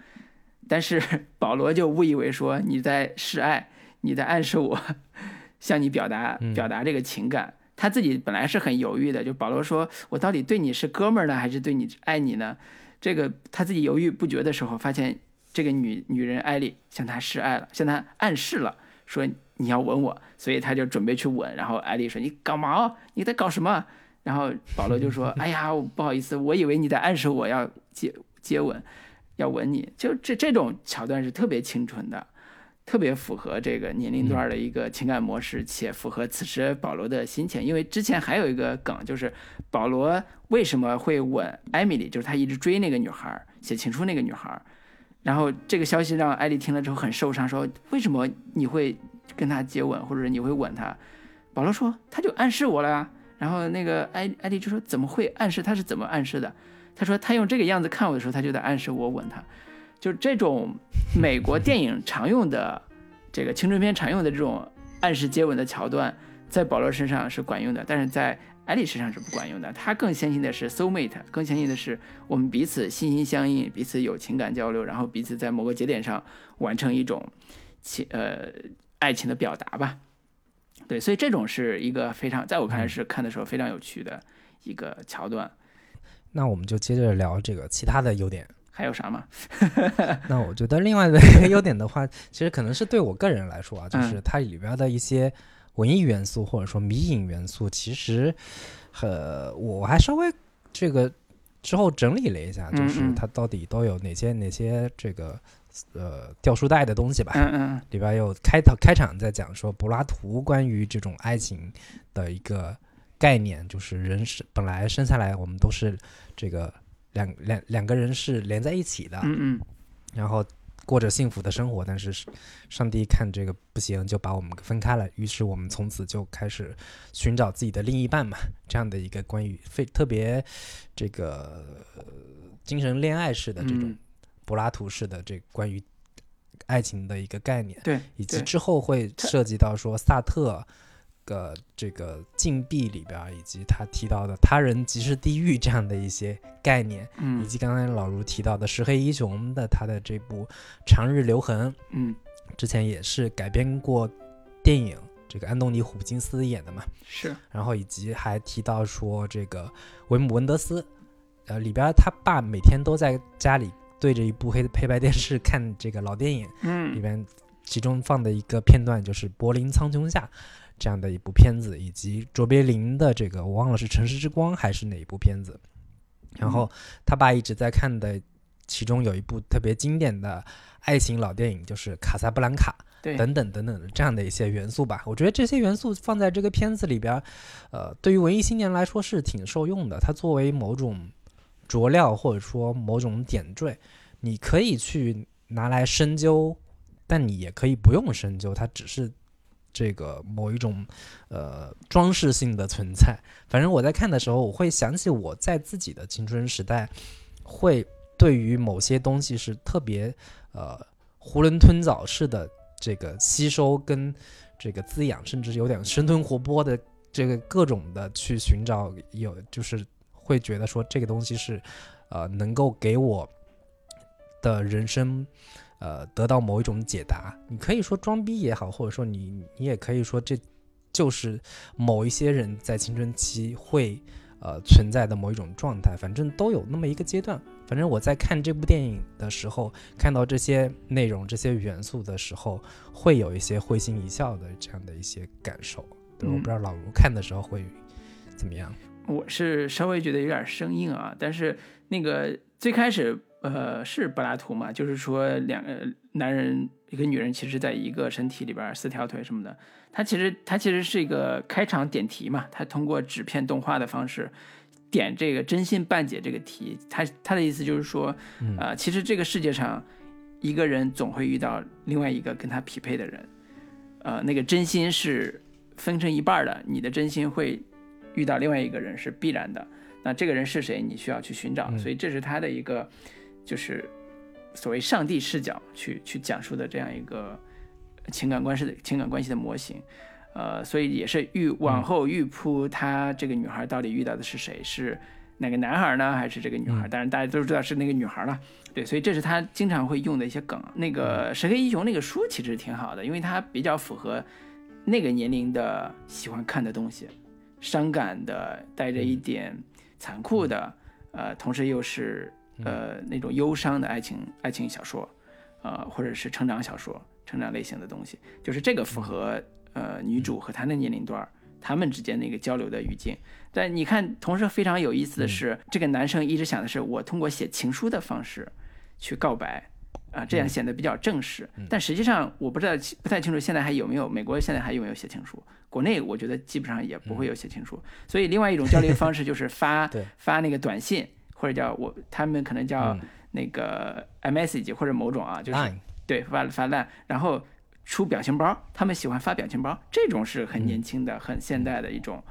但是 保罗就误以为说你在示爱，你在暗示我向你表达表达这个情感。他自己本来是很犹豫的，就保罗说我到底对你是哥们儿呢，还是对你爱你呢？这个他自己犹豫不决的时候，发现。这个女女人艾丽向他示爱了，向他暗示了，说你要吻我，所以他就准备去吻。然后艾丽说：“你搞毛？你在搞什么？”然后保罗就说：“哎呀，不好意思，我以为你在暗示我要接接吻，要吻你。”就这这种桥段是特别清纯的，特别符合这个年龄段的一个情感模式，且符合此时保罗的心情。因为之前还有一个梗，就是保罗为什么会吻艾米丽，就是他一直追那个女孩，写情书那个女孩。然后这个消息让艾丽听了之后很受伤，说：“为什么你会跟他接吻，或者你会吻他？”保罗说：“他就暗示我了呀。”然后那个艾艾丽就说：“怎么会暗示？他是怎么暗示的？”他说：“他用这个样子看我的时候，他就在暗示我吻他。”就这种美国电影常用的这个青春片常用的这种暗示接吻的桥段，在保罗身上是管用的，但是在艾丽实际上是不管用的，她更相信的是 soul mate，更相信的是我们彼此心心相印，彼此有情感交流，然后彼此在某个节点上完成一种情呃爱情的表达吧。对，所以这种是一个非常，在我看来是看的时候非常有趣的一个桥段。那我们就接着聊这个其他的优点。还有啥吗？那我觉得另外的一个优点的话，其实可能是对我个人来说啊，就是它里边的一些文艺元素或者说迷影元素，其实，呃，我还稍微这个之后整理了一下，就是它到底都有哪些哪些这个呃掉书袋的东西吧。嗯嗯。里边有开头开场在讲说柏拉图关于这种爱情的一个概念，就是人是本来生下来我们都是这个。两两两个人是连在一起的，嗯嗯，然后过着幸福的生活，但是上帝看这个不行，就把我们分开了。于是我们从此就开始寻找自己的另一半嘛，这样的一个关于非特别这个精神恋爱式的这种柏拉图式的这关于爱情的一个概念，对，以及之后会涉及到说萨特。个这个禁闭里边，以及他提到的他人即是地狱这样的一些概念，嗯，以及刚才老卢提到的石黑一雄的他的这部《长日留痕》，嗯，之前也是改编过电影，这个安东尼·虎金斯演的嘛，是，然后以及还提到说这个维姆·文德斯，呃，里边他爸每天都在家里对着一部黑黑白电视看这个老电影，嗯，里边其中放的一个片段就是《柏林苍穹下》。这样的一部片子，以及卓别林的这个，我忘了是《城市之光》还是哪一部片子。然后他爸一直在看的，其中有一部特别经典的爱情老电影，就是《卡萨布兰卡》等等等等的这样的一些元素吧。我觉得这些元素放在这个片子里边，呃，对于文艺青年来说是挺受用的。它作为某种佐料或者说某种点缀，你可以去拿来深究，但你也可以不用深究，它只是。这个某一种，呃，装饰性的存在。反正我在看的时候，我会想起我在自己的青春时代，会对于某些东西是特别，呃，囫囵吞枣式的这个吸收跟这个滋养，甚至有点生吞活剥的这个各种的去寻找，有就是会觉得说这个东西是，呃，能够给我的人生。呃，得到某一种解答，你可以说装逼也好，或者说你你也可以说这就是某一些人在青春期会呃存在的某一种状态，反正都有那么一个阶段。反正我在看这部电影的时候，看到这些内容、这些元素的时候，会有一些会心一笑的这样的一些感受。对，我不知道老卢看的时候会怎么样。我是稍微觉得有点生硬啊，但是那个最开始。呃，是柏拉图嘛？就是说，两个男人一个女人，其实在一个身体里边，四条腿什么的。他其实他其实是一个开场点题嘛。他通过纸片动画的方式点这个真心半解这个题。他他的意思就是说，呃，其实这个世界上一个人总会遇到另外一个跟他匹配的人。呃，那个真心是分成一半的，你的真心会遇到另外一个人是必然的。那这个人是谁？你需要去寻找。所以这是他的一个。就是所谓上帝视角去去讲述的这样一个情感关系的情感关系的模型，呃，所以也是预往后预铺他这个女孩到底遇到的是谁，是哪个男孩呢，还是这个女孩？当然大家都知道是那个女孩了，对，所以这是他经常会用的一些梗。那个《神黑英雄》那个书其实挺好的，因为它比较符合那个年龄的喜欢看的东西，伤感的，带着一点残酷的，呃，同时又是。呃，那种忧伤的爱情爱情小说，呃，或者是成长小说、成长类型的东西，就是这个符合呃女主和她的年龄段，他们之间那个交流的语境。但你看，同时非常有意思的是，这个男生一直想的是我通过写情书的方式去告白，啊，这样显得比较正式。但实际上，我不知道不太清楚现在还有没有美国现在还有没有写情书，国内我觉得基本上也不会有写情书。所以，另外一种交流方式就是发 发那个短信。或者叫我，他们可能叫那个 message 或者某种啊，就是对发发烂，然后出表情包，他们喜欢发表情包，这种是很年轻的、很现代的一种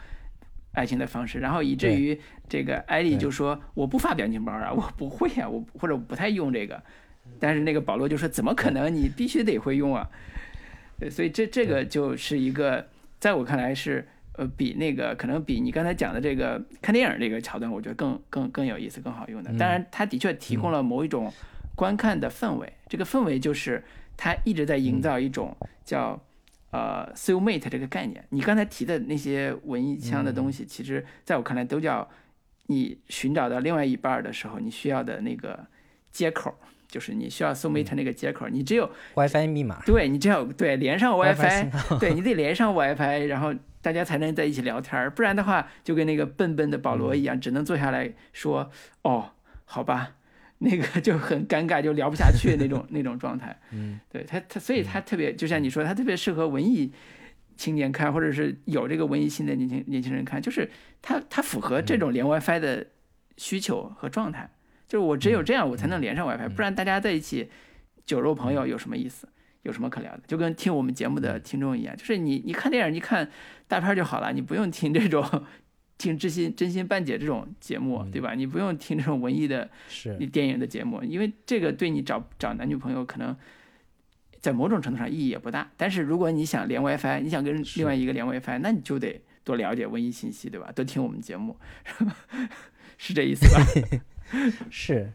爱情的方式。然后以至于这个艾丽就说：“我不发表情包啊，我不会啊，我或者我不太用这个。”但是那个保罗就说：“怎么可能？你必须得会用啊！”对，所以这这个就是一个，在我看来是呃，比那个可能比你刚才讲的这个看电影这个桥段，我觉得更更更有意思、更好用的。当然，它的确提供了某一种观看的氛围，这个氛围就是它一直在营造一种叫呃 soul mate 这个概念。你刚才提的那些文艺腔的东西，其实在我看来都叫你寻找到另外一半的时候，你需要的那个接口。就是你需要 Soumate 那个接口，你只有 WiFi 密码，对你只有对连上 WiFi，对你得连上 WiFi，然后大家才能在一起聊天儿，不然的话就跟那个笨笨的保罗一样，只能坐下来说哦，好吧，那个 就很尴尬，就聊不下去那种 那种状态。嗯，对他他所以他特别就像你说，他特别适合文艺青年看，或者是有这个文艺心的年轻年轻人看，就是他他符合这种连 WiFi 的需求和状态。就是我只有这样，我才能连上 WiFi，不然大家在一起酒肉朋友有什么意思？有什么可聊的？就跟听我们节目的听众一样，就是你你看电影，你看大片就好了，你不用听这种听知心真心半解这种节目，对吧？你不用听这种文艺的电影的节目，因为这个对你找找男女朋友可能在某种程度上意义也不大。但是如果你想连 WiFi，你想跟另外一个连 WiFi，那你就得多了解文艺信息，对吧？多听我们节目，是这意思吧？是，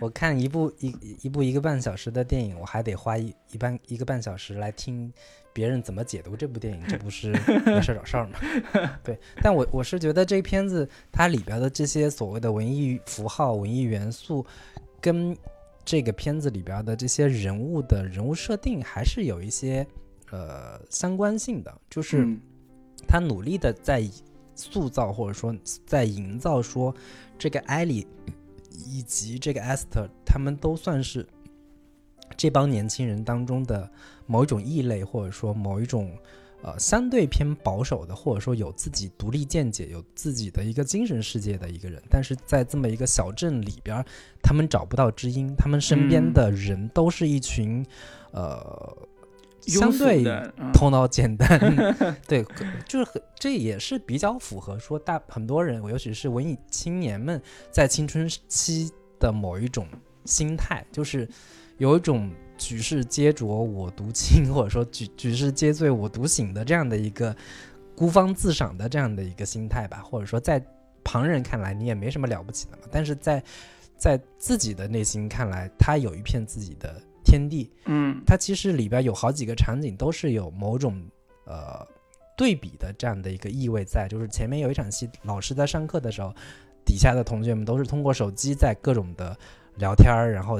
我看一部一一部一个半小时的电影，我还得花一一半一个半小时来听别人怎么解读这部电影，这不是没事找事儿吗？对，但我我是觉得这片子它里边的这些所谓的文艺符号、文艺元素，跟这个片子里边的这些人物的人物设定还是有一些呃相关性的，就是他努力的在塑造或者说在营造说这个艾莉。以及这个 Esther，他们都算是这帮年轻人当中的某一种异类，或者说某一种呃相对偏保守的，或者说有自己独立见解、有自己的一个精神世界的一个人。但是在这么一个小镇里边，他们找不到知音，他们身边的人都是一群呃。相对头脑简单，对，就是很，这也是比较符合说大很多人，尤其是文艺青年们在青春期的某一种心态，就是有一种举世皆浊我独清，或者说举举世皆醉我独醒的这样的一个孤芳自赏的这样的一个心态吧，或者说在旁人看来你也没什么了不起的嘛，但是在在自己的内心看来，他有一片自己的。天地，嗯，它其实里边有好几个场景都是有某种呃对比的这样的一个意味在，就是前面有一场戏，老师在上课的时候，底下的同学们都是通过手机在各种的聊天儿，然后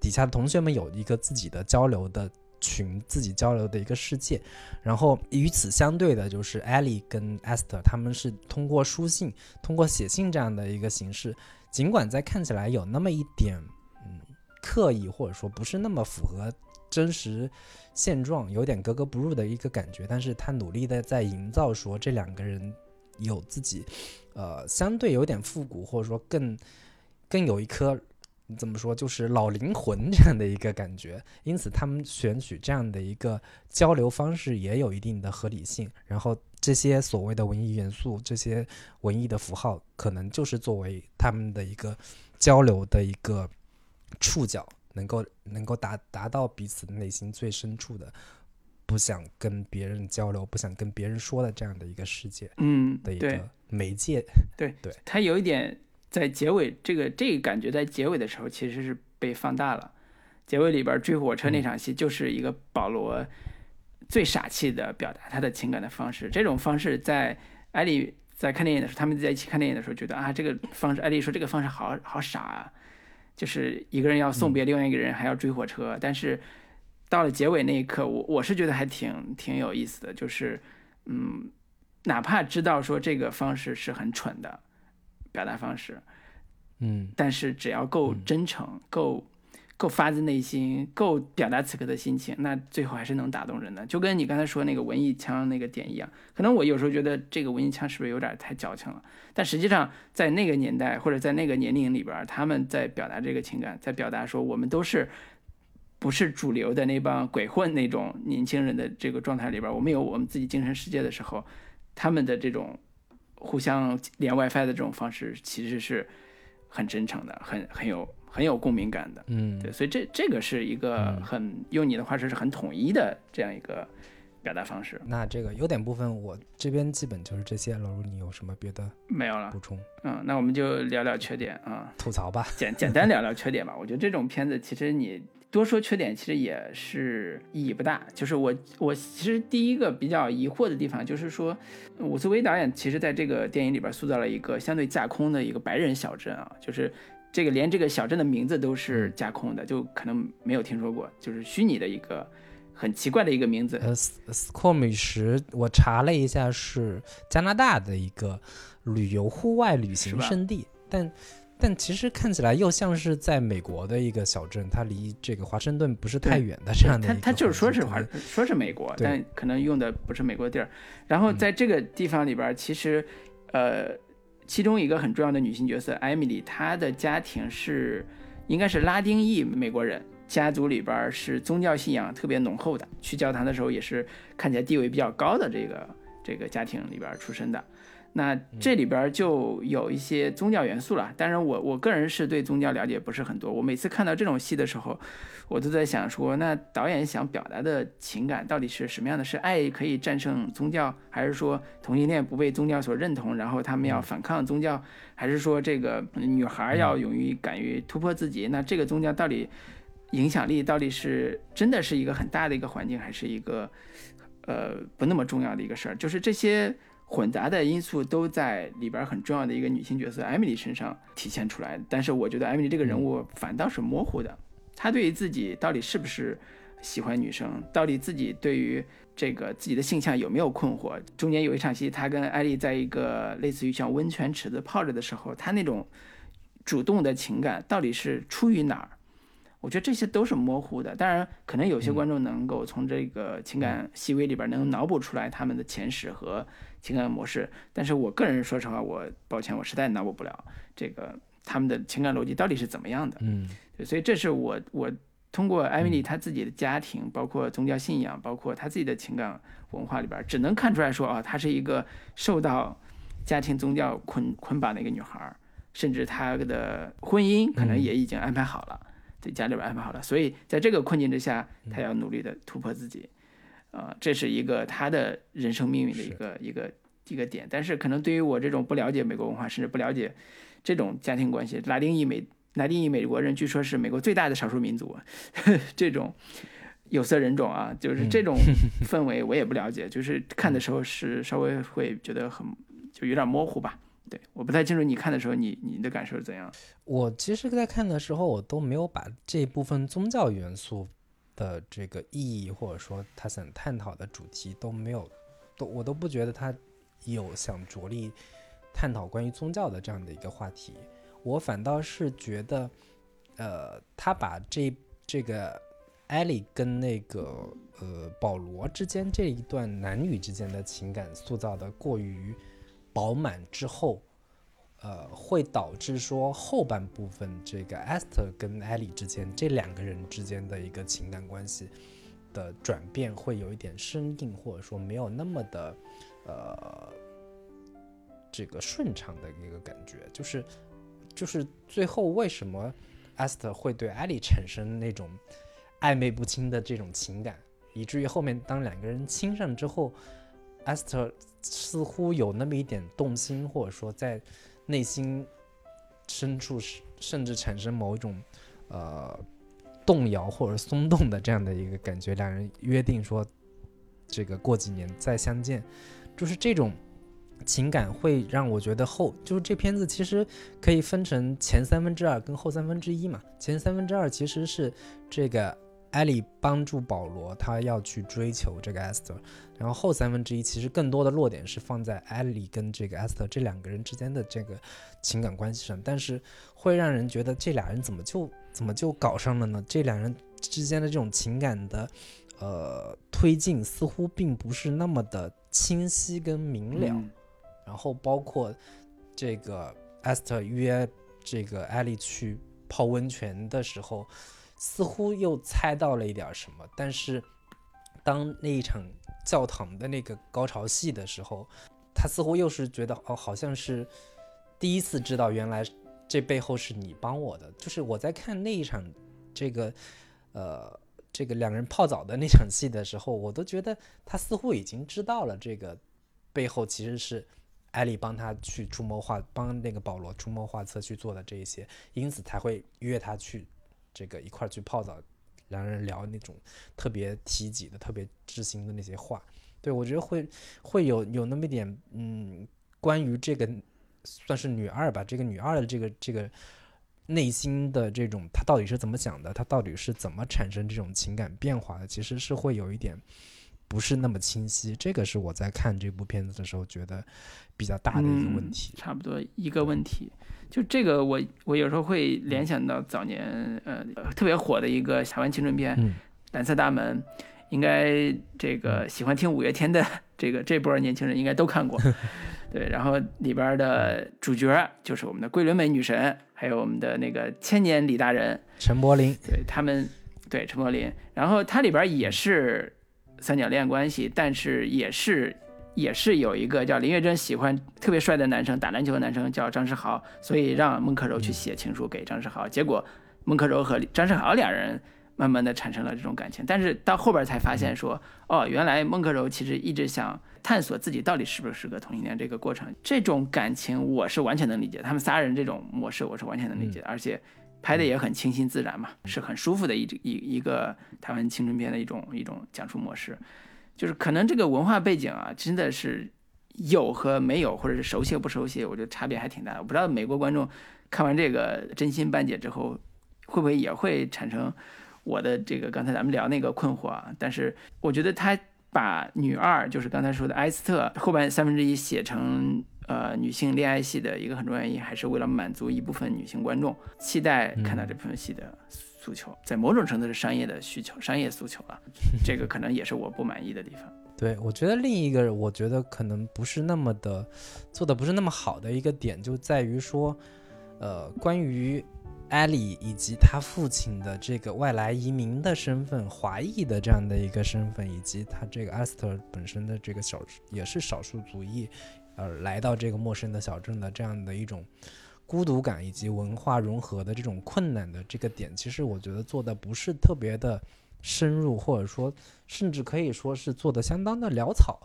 底下的同学们有一个自己的交流的群，自己交流的一个世界，然后与此相对的就是艾莉跟 Esther 他们是通过书信、通过写信这样的一个形式，尽管在看起来有那么一点。刻意或者说不是那么符合真实现状，有点格格不入的一个感觉。但是他努力的在营造说这两个人有自己，呃，相对有点复古，或者说更更有一颗怎么说，就是老灵魂这样的一个感觉。因此他们选取这样的一个交流方式也有一定的合理性。然后这些所谓的文艺元素，这些文艺的符号，可能就是作为他们的一个交流的一个。触角能够能够达达到彼此内心最深处的，不想跟别人交流，不想跟别人说的这样的一个世界，嗯，的一个媒介。对 对，它有一点在结尾，这个这个感觉在结尾的时候其实是被放大了。结尾里边追火车那场戏，就是一个保罗最傻气的表达他的情感的方式。这种方式在艾丽在看电影的时候，他们在一起看电影的时候，觉得啊，这个方式，艾丽说这个方式好好傻啊。就是一个人要送别另外一个人，还要追火车。但是到了结尾那一刻，我我是觉得还挺挺有意思的。就是，嗯，哪怕知道说这个方式是很蠢的表达方式，嗯，但是只要够真诚，够。够发自内心，够表达此刻的心情，那最后还是能打动人的。就跟你刚才说那个文艺腔那个点一样，可能我有时候觉得这个文艺腔是不是有点太矫情了？但实际上，在那个年代或者在那个年龄里边，他们在表达这个情感，在表达说我们都是不是主流的那帮鬼混那种年轻人的这个状态里边，我们有我们自己精神世界的时候，他们的这种互相连 WiFi 的这种方式，其实是很真诚的，很很有。很有共鸣感的，嗯，对，所以这这个是一个很用你的话说是很统一的这样一个表达方式。那这个优点部分，我这边基本就是这些。老卢，你有什么别的没有了补？充？嗯，那我们就聊聊缺点啊，吐槽吧。简简单聊聊缺点吧。我觉得这种片子其实你多说缺点，其实也是意义不大。就是我我其实第一个比较疑惑的地方，就是说伍思威导演其实在这个电影里边塑造了一个相对架空的一个白人小镇啊，就是这个连这个小镇的名字都是架空的，就可能没有听说过，就是虚拟的一个很奇怪的一个名字。呃，斯斯科米什，我查了一下，是加拿大的一个旅游户外旅行胜地，但但其实看起来又像是在美国的一个小镇，它离这个华盛顿不是太远的这样的一个他他就是说是华说是美国，但可能用的不是美国地儿。然后在这个地方里边儿，其实呃，其中一个很重要的女性角色艾米丽，她的家庭是应该是拉丁裔美国人。家族里边儿是宗教信仰特别浓厚的，去教堂的时候也是看起来地位比较高的这个这个家庭里边儿出身的。那这里边儿就有一些宗教元素了。当然我，我个人是对宗教了解不是很多。我每次看到这种戏的时候，我都在想说，那导演想表达的情感到底是什么样的？是爱可以战胜宗教，还是说同性恋不被宗教所认同，然后他们要反抗宗教，还是说这个女孩要勇于敢于突破自己？那这个宗教到底影响力到底是真的是一个很大的一个环境，还是一个呃不那么重要的一个事儿？就是这些混杂的因素都在里边儿很重要的一个女性角色艾米丽身上体现出来。但是我觉得艾米丽这个人物反倒是模糊的，她对于自己到底是不是喜欢女生，到底自己对于这个自己的性向有没有困惑？中间有一场戏，他跟艾丽在一个类似于像温泉池子泡着的时候，他那种主动的情感到底是出于哪儿？我觉得这些都是模糊的。当然，可能有些观众能够从这个情感细微里边能脑补出来他们的前史和情感模式，但是我个人说实话，我抱歉，我实在脑补不了这个他们的情感逻辑到底是怎么样的。嗯对所以这是我我通过艾米丽她自己的家庭，包括宗教信仰，包括她自己的情感文化里边，只能看出来说啊，她是一个受到家庭宗教捆捆绑的一个女孩儿，甚至她的婚姻可能也已经安排好了，在家里边安排好了，所以在这个困境之下，她要努力的突破自己，啊、这是一个她的人生命运的一个一个一个点。但是可能对于我这种不了解美国文化，甚至不了解这种家庭关系，拉丁裔美拉丁裔美国人据说是美国最大的少数民族，这种有色人种啊，就是这种 氛围我也不了解，就是看的时候是稍微会觉得很就有点模糊吧。对，我不太清楚你看的时候你你的感受是怎样。我其实，在看的时候，我都没有把这部分宗教元素的这个意义，或者说他想探讨的主题都没有，都我都不觉得他有想着力探讨关于宗教的这样的一个话题。我反倒是觉得，呃，他把这这个艾莉跟那个呃保罗之间这一段男女之间的情感塑造的过于饱满之后，呃，会导致说后半部分这个 Esther 跟艾莉之间这两个人之间的一个情感关系的转变会有一点生硬，或者说没有那么的呃这个顺畅的一个感觉，就是就是最后为什么 Esther 会对艾莉产生那种暧昧不清的这种情感，以至于后面当两个人亲上之后，Esther 似乎有那么一点动心，或者说在内心深处是甚至产生某一种呃动摇或者松动的这样的一个感觉。两人约定说，这个过几年再相见，就是这种情感会让我觉得后就是这片子其实可以分成前三分之二跟后三分之一嘛。前三分之二其实是这个艾莉帮助保罗，他要去追求这个 Esther，然后后三分之一其实更多的落点是放在艾莉跟这个 Esther 这两个人之间的这个情感关系上，但是会让人觉得这俩人怎么就怎么就搞上了呢？这两人之间的这种情感的呃推进似乎并不是那么的清晰跟明了。然后包括这个 Esther 约这个艾莉去泡温泉的时候，似乎又猜到了一点什么。但是当那一场教堂的那个高潮戏的时候，他似乎又是觉得哦，好像是第一次知道原来这背后是你帮我的。就是我在看那一场这个呃。这个两人泡澡的那场戏的时候，我都觉得他似乎已经知道了这个背后其实是艾丽帮他去出谋划，帮那个保罗出谋划策去做的这一些，因此才会约他去这个一块儿去泡澡，两人聊那种特别提己的、特别知心的那些话。对我觉得会会有有那么一点，嗯，关于这个算是女二吧，这个女二的这个这个。内心的这种，她到底是怎么想的？她到底是怎么产生这种情感变化的？其实是会有一点不是那么清晰。这个是我在看这部片子的时候觉得比较大的一个问题。差不多一个问题，就这个我我有时候会联想到早年呃特别火的一个台湾青春片《蓝色大门》，应该这个喜欢听五月天的这个这波年轻人应该都看过。对，然后里边的主角就是我们的桂纶镁女神，还有我们的那个千年李大人陈柏霖，对他们，对陈柏霖，然后它里边也是三角恋关系，但是也是也是有一个叫林月珍喜欢特别帅的男生，打篮球的男生叫张世豪，所以让孟克柔去写情书给张世豪，结果孟克柔和张世豪两人。慢慢的产生了这种感情，但是到后边才发现说，哦，原来孟克柔其实一直想探索自己到底是不是个同性恋这个过程，这种感情我是完全能理解，他们仨人这种模式我是完全能理解，而且拍的也很清新自然嘛，是很舒服的一一一个台湾青春片的一种一种讲述模式，就是可能这个文化背景啊，真的是有和没有，或者是熟悉不熟悉，我觉得差别还挺大的。我不知道美国观众看完这个真心半解之后，会不会也会产生。我的这个刚才咱们聊那个困惑啊，但是我觉得他把女二就是刚才说的埃斯特后半三分之一写成呃女性恋爱戏的一个很重要原因，还是为了满足一部分女性观众期待看到这部分戏的诉求，在某种程度是商业的需求、商业诉求了，这个可能也是我不满意的地方。对，我觉得另一个我觉得可能不是那么的做的不是那么好的一个点，就在于说，呃，关于。艾莉以及他父亲的这个外来移民的身份，华裔的这样的一个身份，以及他这个阿斯特本身的这个小也是少数族裔，呃，来到这个陌生的小镇的这样的一种孤独感，以及文化融合的这种困难的这个点，其实我觉得做的不是特别的深入，或者说甚至可以说是做的相当的潦草。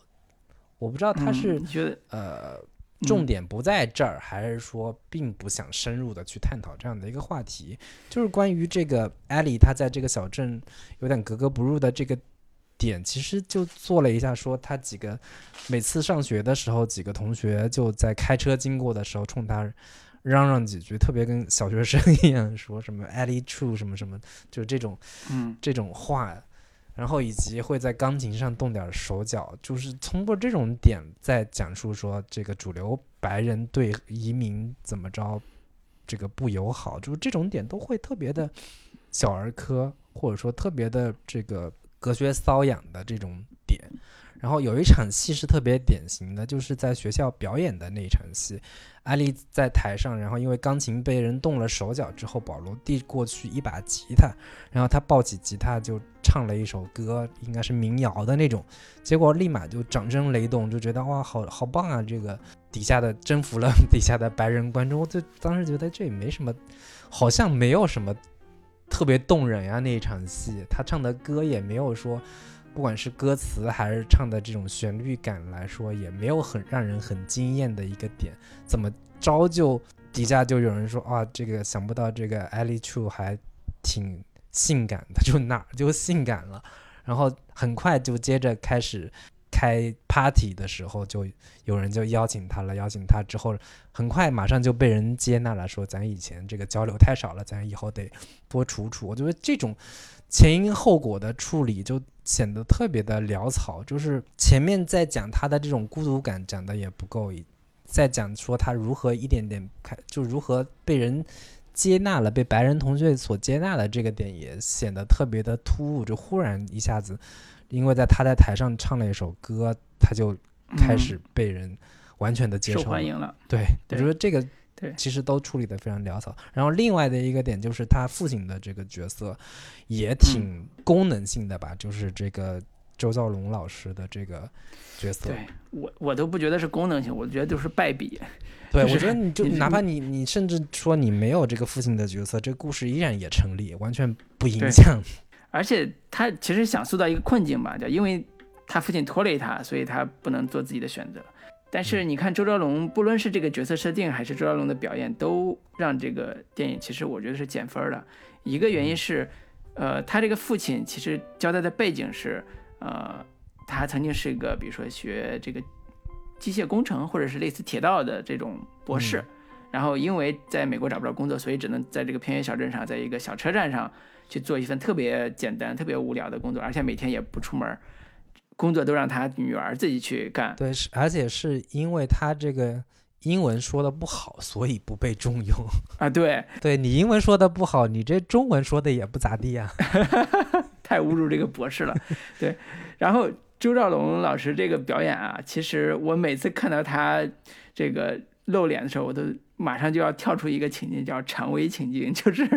我不知道他是觉得呃。重点不在这儿，还是说并不想深入的去探讨这样的一个话题？就是关于这个艾莉，她在这个小镇有点格格不入的这个点，其实就做了一下，说他几个每次上学的时候，几个同学就在开车经过的时候，冲他嚷嚷几句，特别跟小学生 一样，说什么艾莉 true 什么什么，就是这种嗯这种话。然后以及会在钢琴上动点手脚，就是通过这种点在讲述说这个主流白人对移民怎么着，这个不友好，就是这种点都会特别的小儿科，或者说特别的这个隔靴搔痒的这种点。然后有一场戏是特别典型的，就是在学校表演的那一场戏。艾丽在台上，然后因为钢琴被人动了手脚之后，保罗递过去一把吉他，然后他抱起吉他就唱了一首歌，应该是民谣的那种，结果立马就掌声雷动，就觉得哇，好好棒啊！这个底下的征服了 底下的白人观众，我就当时觉得这也没什么，好像没有什么特别动人呀那一场戏，他唱的歌也没有说。不管是歌词还是唱的这种旋律感来说，也没有很让人很惊艳的一个点。怎么着就底下就有人说啊，这个想不到这个 Ellie True 还挺性感的，就哪就性感了。然后很快就接着开始开 party 的时候，就有人就邀请他了。邀请他之后，很快马上就被人接纳了，说咱以前这个交流太少了，咱以后得多处处。我觉得这种。前因后果的处理就显得特别的潦草，就是前面在讲他的这种孤独感讲的也不够，在讲说他如何一点点开，就如何被人接纳了，被白人同学所接纳的这个点也显得特别的突兀，就忽然一下子，因为在他在台上唱了一首歌，他就开始被人完全的接受，受欢迎了。对，我觉得这个。对，其实都处理的非常潦草。然后另外的一个点就是他父亲的这个角色也挺功能性的吧，就是这个周兆龙老师的这个角色。对我我都不觉得是功能性，我觉得就是败笔。对，我觉得你就哪怕你你甚至说你没有这个父亲的角色，这个故事依然也成立，完全不影响。而且他其实想塑造一个困境吧，叫因为他父亲拖累他，所以他不能做自己的选择。但是你看周昭龙，不论是这个角色设定还是周昭龙的表演，都让这个电影其实我觉得是减分的。一个原因是，呃，他这个父亲其实交代的背景是，呃，他曾经是一个比如说学这个机械工程或者是类似铁道的这种博士，然后因为在美国找不着工作，所以只能在这个偏远小镇上，在一个小车站上去做一份特别简单、特别无聊的工作，而且每天也不出门。工作都让他女儿自己去干，对，是而且是因为他这个英文说的不好，所以不被重用啊。对，对你英文说的不好，你这中文说的也不咋地呀，太侮辱这个博士了。对，然后周兆龙老师这个表演啊，其实我每次看到他这个露脸的时候，我都马上就要跳出一个情境，叫常威情境，就是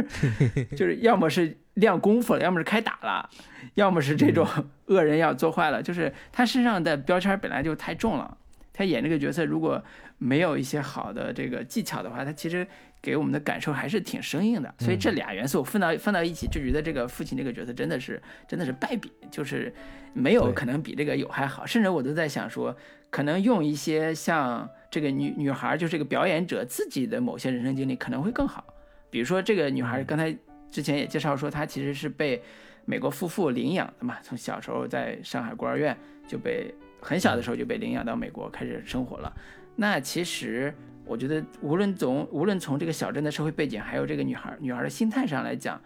就是要么是亮功夫了，要么是开打了。要么是这种 恶人要做坏了，就是他身上的标签本来就太重了。他演这个角色如果没有一些好的这个技巧的话，他其实给我们的感受还是挺生硬的。所以这俩元素放到放到一起，就觉得这个父亲这个角色真的是真的是败笔，就是没有可能比这个有还好。甚至我都在想说，可能用一些像这个女女孩，就是这个表演者自己的某些人生经历可能会更好。比如说这个女孩刚才之前也介绍说，她其实是被。美国夫妇领养的嘛，从小时候在上海孤儿院就被很小的时候就被领养到美国开始生活了。那其实我觉得，无论从无论从这个小镇的社会背景，还有这个女孩女孩的心态上来讲，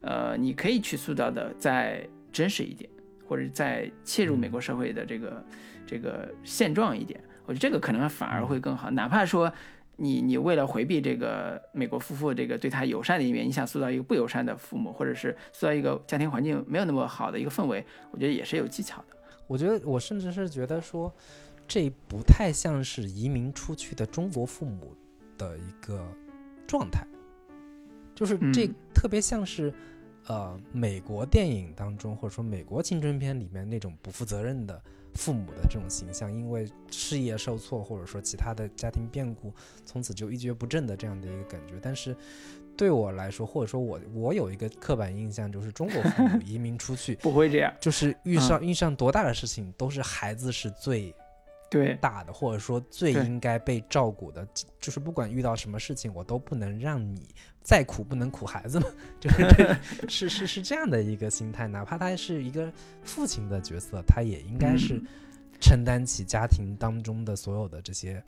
呃，你可以去塑造的再真实一点，或者再切入美国社会的这个这个现状一点，我觉得这个可能反而会更好，哪怕说。你你为了回避这个美国夫妇这个对他友善的一面，你想塑造一个不友善的父母，或者是塑造一个家庭环境没有那么好的一个氛围，我觉得也是有技巧的。我觉得我甚至是觉得说，这不太像是移民出去的中国父母的一个状态，就是这特别像是呃美国电影当中或者说美国青春片里面那种不负责任的。父母的这种形象，因为事业受挫，或者说其他的家庭变故，从此就一蹶不振的这样的一个感觉。但是对我来说，或者说我我有一个刻板印象，就是中国父母 移民出去不会这样，就是遇上遇上多大的事情，都是孩子是最。对大的，或者说最应该被照顾的，就是不管遇到什么事情，我都不能让你再苦，不能苦孩子嘛，就是 是是是这样的一个心态。哪怕他是一个父亲的角色，他也应该是承担起家庭当中的所有的这些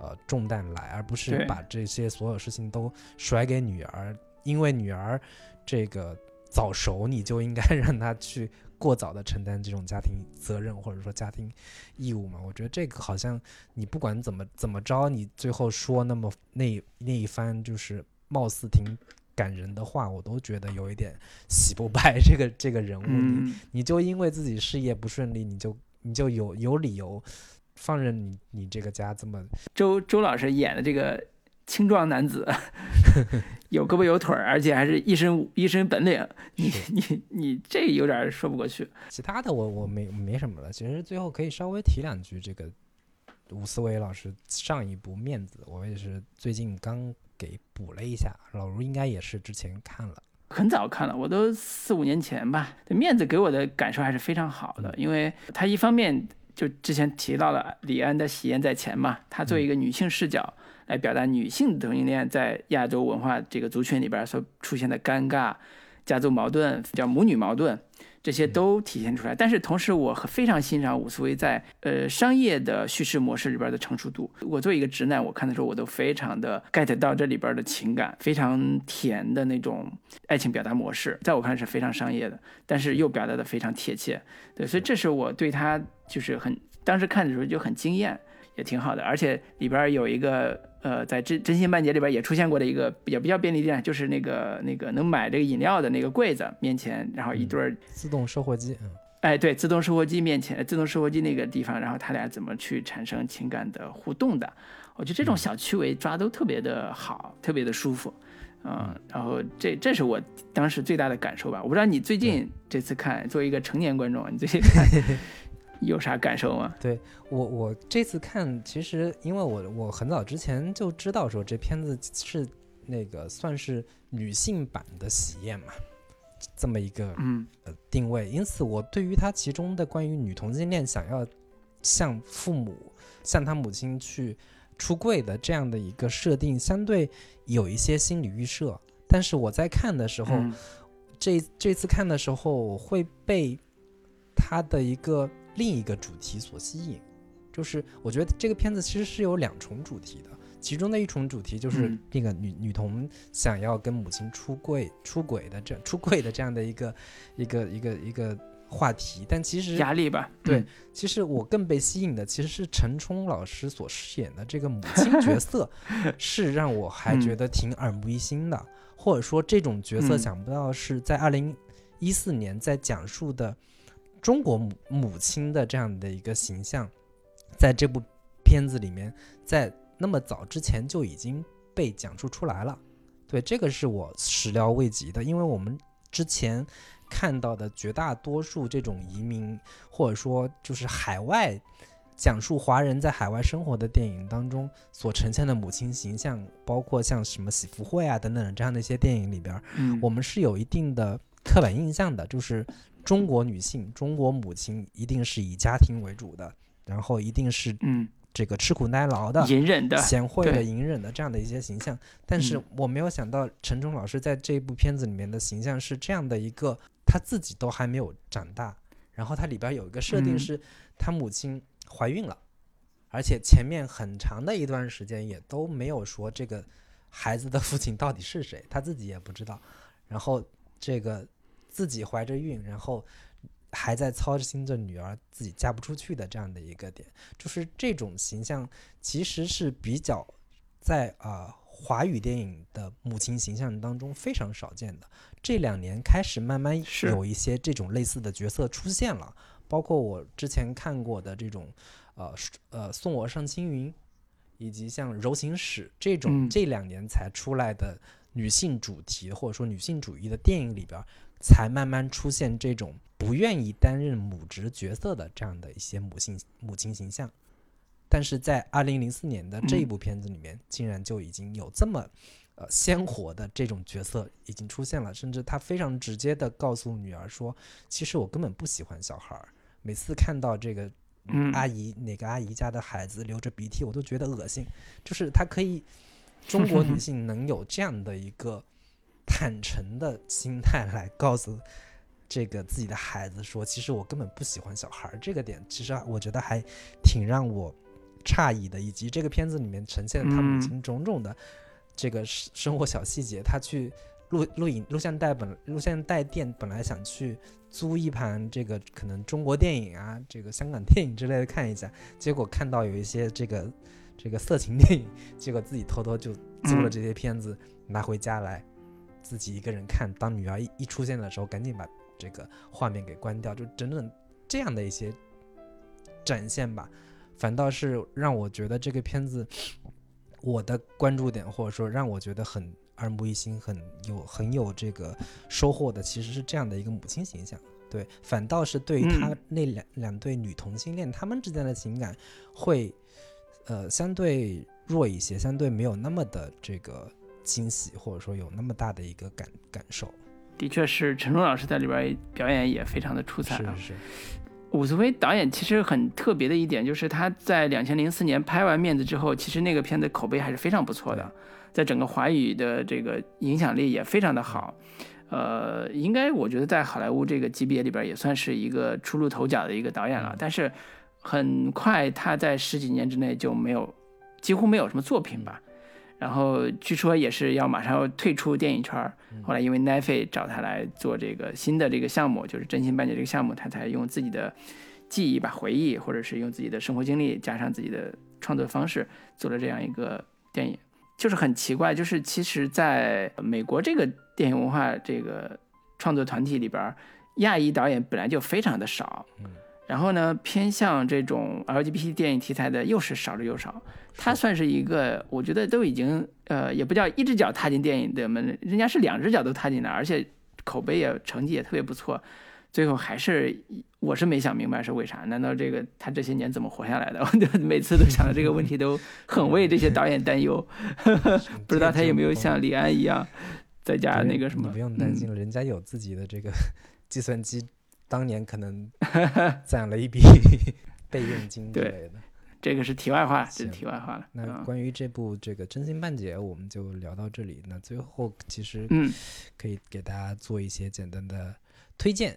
呃重担来，而不是把这些所有事情都甩给女儿，因为女儿这个早熟，你就应该 让她去。过早的承担这种家庭责任或者说家庭义务嘛？我觉得这个好像你不管怎么怎么着，你最后说那么那那一番就是貌似挺感人的话，我都觉得有一点洗不白这个这个人物。你你就因为自己事业不顺利，你就你就有有理由放任你你这个家这么周周老师演的这个。青壮男子，有胳膊有腿儿，而且还是一身一身本领。你你你这有点说不过去。其他的我我没没什么了。其实最后可以稍微提两句，这个吴思维老师上一部《面子》，我也是最近刚给补了一下。老卢应该也是之前看了，很早看了，我都四五年前吧。这《面子》给我的感受还是非常好的，因为他一方面就之前提到了李安的《喜宴在前》嘛，他作为一个女性视角。来表达女性同性恋在亚洲文化这个族群里边所出现的尴尬、家族矛盾，叫母女矛盾，这些都体现出来。但是同时，我非常欣赏伍思薇在呃商业的叙事模式里边的成熟度。我作为一个直男，我看的时候我都非常的 get 到这里边的情感，非常甜的那种爱情表达模式，在我看来是非常商业的，但是又表达的非常贴切。对，所以这是我对他就是很当时看的时候就很惊艳，也挺好的。而且里边有一个。呃，在真真心半截里边也出现过的一个比较比较便利店，就是那个那个能买这个饮料的那个柜子面前，然后一对儿自动售货机，哎，对，自动售货机面前，自动售货机那个地方，然后他俩怎么去产生情感的互动的？我觉得这种小趣味抓都特别的好，特别的舒服，嗯，然后这这是我当时最大的感受吧。我不知道你最近这次看，作为一个成年观众，你最近看。有啥感受吗？对我，我这次看，其实因为我我很早之前就知道说这片子是那个算是女性版的喜宴嘛，这么一个嗯呃定位，因此我对于它其中的关于女同性恋想要向父母、向他母亲去出柜的这样的一个设定，相对有一些心理预设。但是我在看的时候，嗯这这次看的时候，我会被他的一个另一个主题所吸引，就是我觉得这个片子其实是有两重主题的，其中的一重主题就是嗯。那个女、女童想要跟母亲出柜、出轨的这出柜的这样的一个一个一个一个话题，但其实压力吧，对嗯。其实我更被吸引的其实是陈冲老师所饰演的这个母亲角 色，是让我还觉得挺耳目一新的，或者说这种角色嗯。想不到是在二零一四年在讲述的中国母母亲的这样的一个形象，在这部片子里面，在那么早之前就已经被讲述出来了。对，这个是我始料未及的，因为我们之前看到的绝大多数这种移民，或者说就是海外讲述华人在海外生活的电影当中所呈现的母亲形象，包括像什么喜福会啊等等这样的一些电影里边，嗯，我们是有一定的刻板印象的，就是中国女性、中国母亲一定是以家庭为主的，然后一定是嗯这个吃苦耐劳的、隐忍的，贤惠的、隐忍的这样的一些形象。但是嗯我没有想到陈冲老师在这部片子里面的形象是这样的一个，他自己都还没有长大，然后他里边有一个设定嗯是他母亲怀孕了，而且前面很长的一段时间也都没有说这个孩子的父亲到底是谁，他自己也不知道。然后这个自己怀着孕，然后还在操心着女儿自己嫁不出去的这样的一个点，就是这种形象其实是比较在啊、呃华语电影的母亲形象当中非常少见的。这两年开始慢慢有一些这种类似的角色出现了，包括我之前看过的这种呃呃送我上青云，以及像柔情史这种嗯这两年才出来的女性主题或者说女性主义的电影里边儿，才慢慢出现这种不愿意担任母职角色的这样的一些母性母亲形象。但是在二零零四年的这一嗯部片子里面，竟然就已经有这么呃鲜活的这种角色已经出现了，甚至他非常直接的告诉女儿说：“其实我根本不喜欢小孩儿，每次看到这个嗯阿姨哪个阿姨家的孩子流着鼻涕，我都觉得恶心。”就是他可以，中国 女性能有这样的一个坦诚的心态来告诉这个自己的孩子说：“其实我根本不喜欢小孩儿。”这个点其实我觉得还挺让我诧异的，以及这个片子里面呈现的他母嗯亲种种的这个生生活小细节，他去录录影录像带本录像带店本来想去租一盘这个可能中国电影啊，这个香港电影之类的看一下，结果看到有一些这个这个色情电影，结果自己偷偷就租了嗯这些片子拿回家来，自己一个人看。当女儿一一出现的时候，赶紧把这个画面给关掉，就整整这样的一些展现吧，反倒是让我觉得这个片子 我的关注点，或者说让我觉得很耳目一新、很有很有这个收获的，其实是这样的一个母亲形象。对，反倒是对于他嗯那两、两对女同性恋，他们之间的情感会呃相对弱一些，相对没有那么的这个惊喜，或者说有那么大的一个感感受。的确是陈冲老师在里边表演也非常的出彩啊。是是是，伍思薇导演其实很特别的一点，就是他在两千零四年拍完《面子》之后，其实那个片子口碑还是非常不错的，在整个华语的这个影响力也非常的好。呃，应该我觉得在好莱坞这个级别里边也算是一个初露头角的一个导演了。但是很快他在十几年之内就没有，几乎没有什么作品吧。然后据说也是要马上要退出电影圈儿，后来因为奈飞找他来做这个新的这个项目，就是真心半解这个项目，他才用自己的记忆吧、回忆，或者是用自己的生活经历加上自己的创作方式，做了这样一个电影。就是很奇怪，就是其实在美国这个电影文化这个创作团体里边儿，亚裔导演本来就非常的少，嗯然后呢，偏向这种 LGBT 电影题材的又是少之又少。他算是一个，我觉得都已经呃，也不叫一只脚踏进电影的门，人家是两只脚都踏进来，而且口碑也成绩也特别不错。最后还是我是没想明白是为啥？难道这个他这些年怎么活下来的？我就每次都想到这个问题，都很为这些导演担忧。不知道他有没有像李安一样，在家那个什么，你不用担心了，人家有自己的这个计算机，当年可能 攒了一笔 备用金之类的。这个是题外话，这是题外话了。那关于这部这个《真心半解》，我们就聊到这里。那最后其实嗯，可以给大家做一些简单的推荐，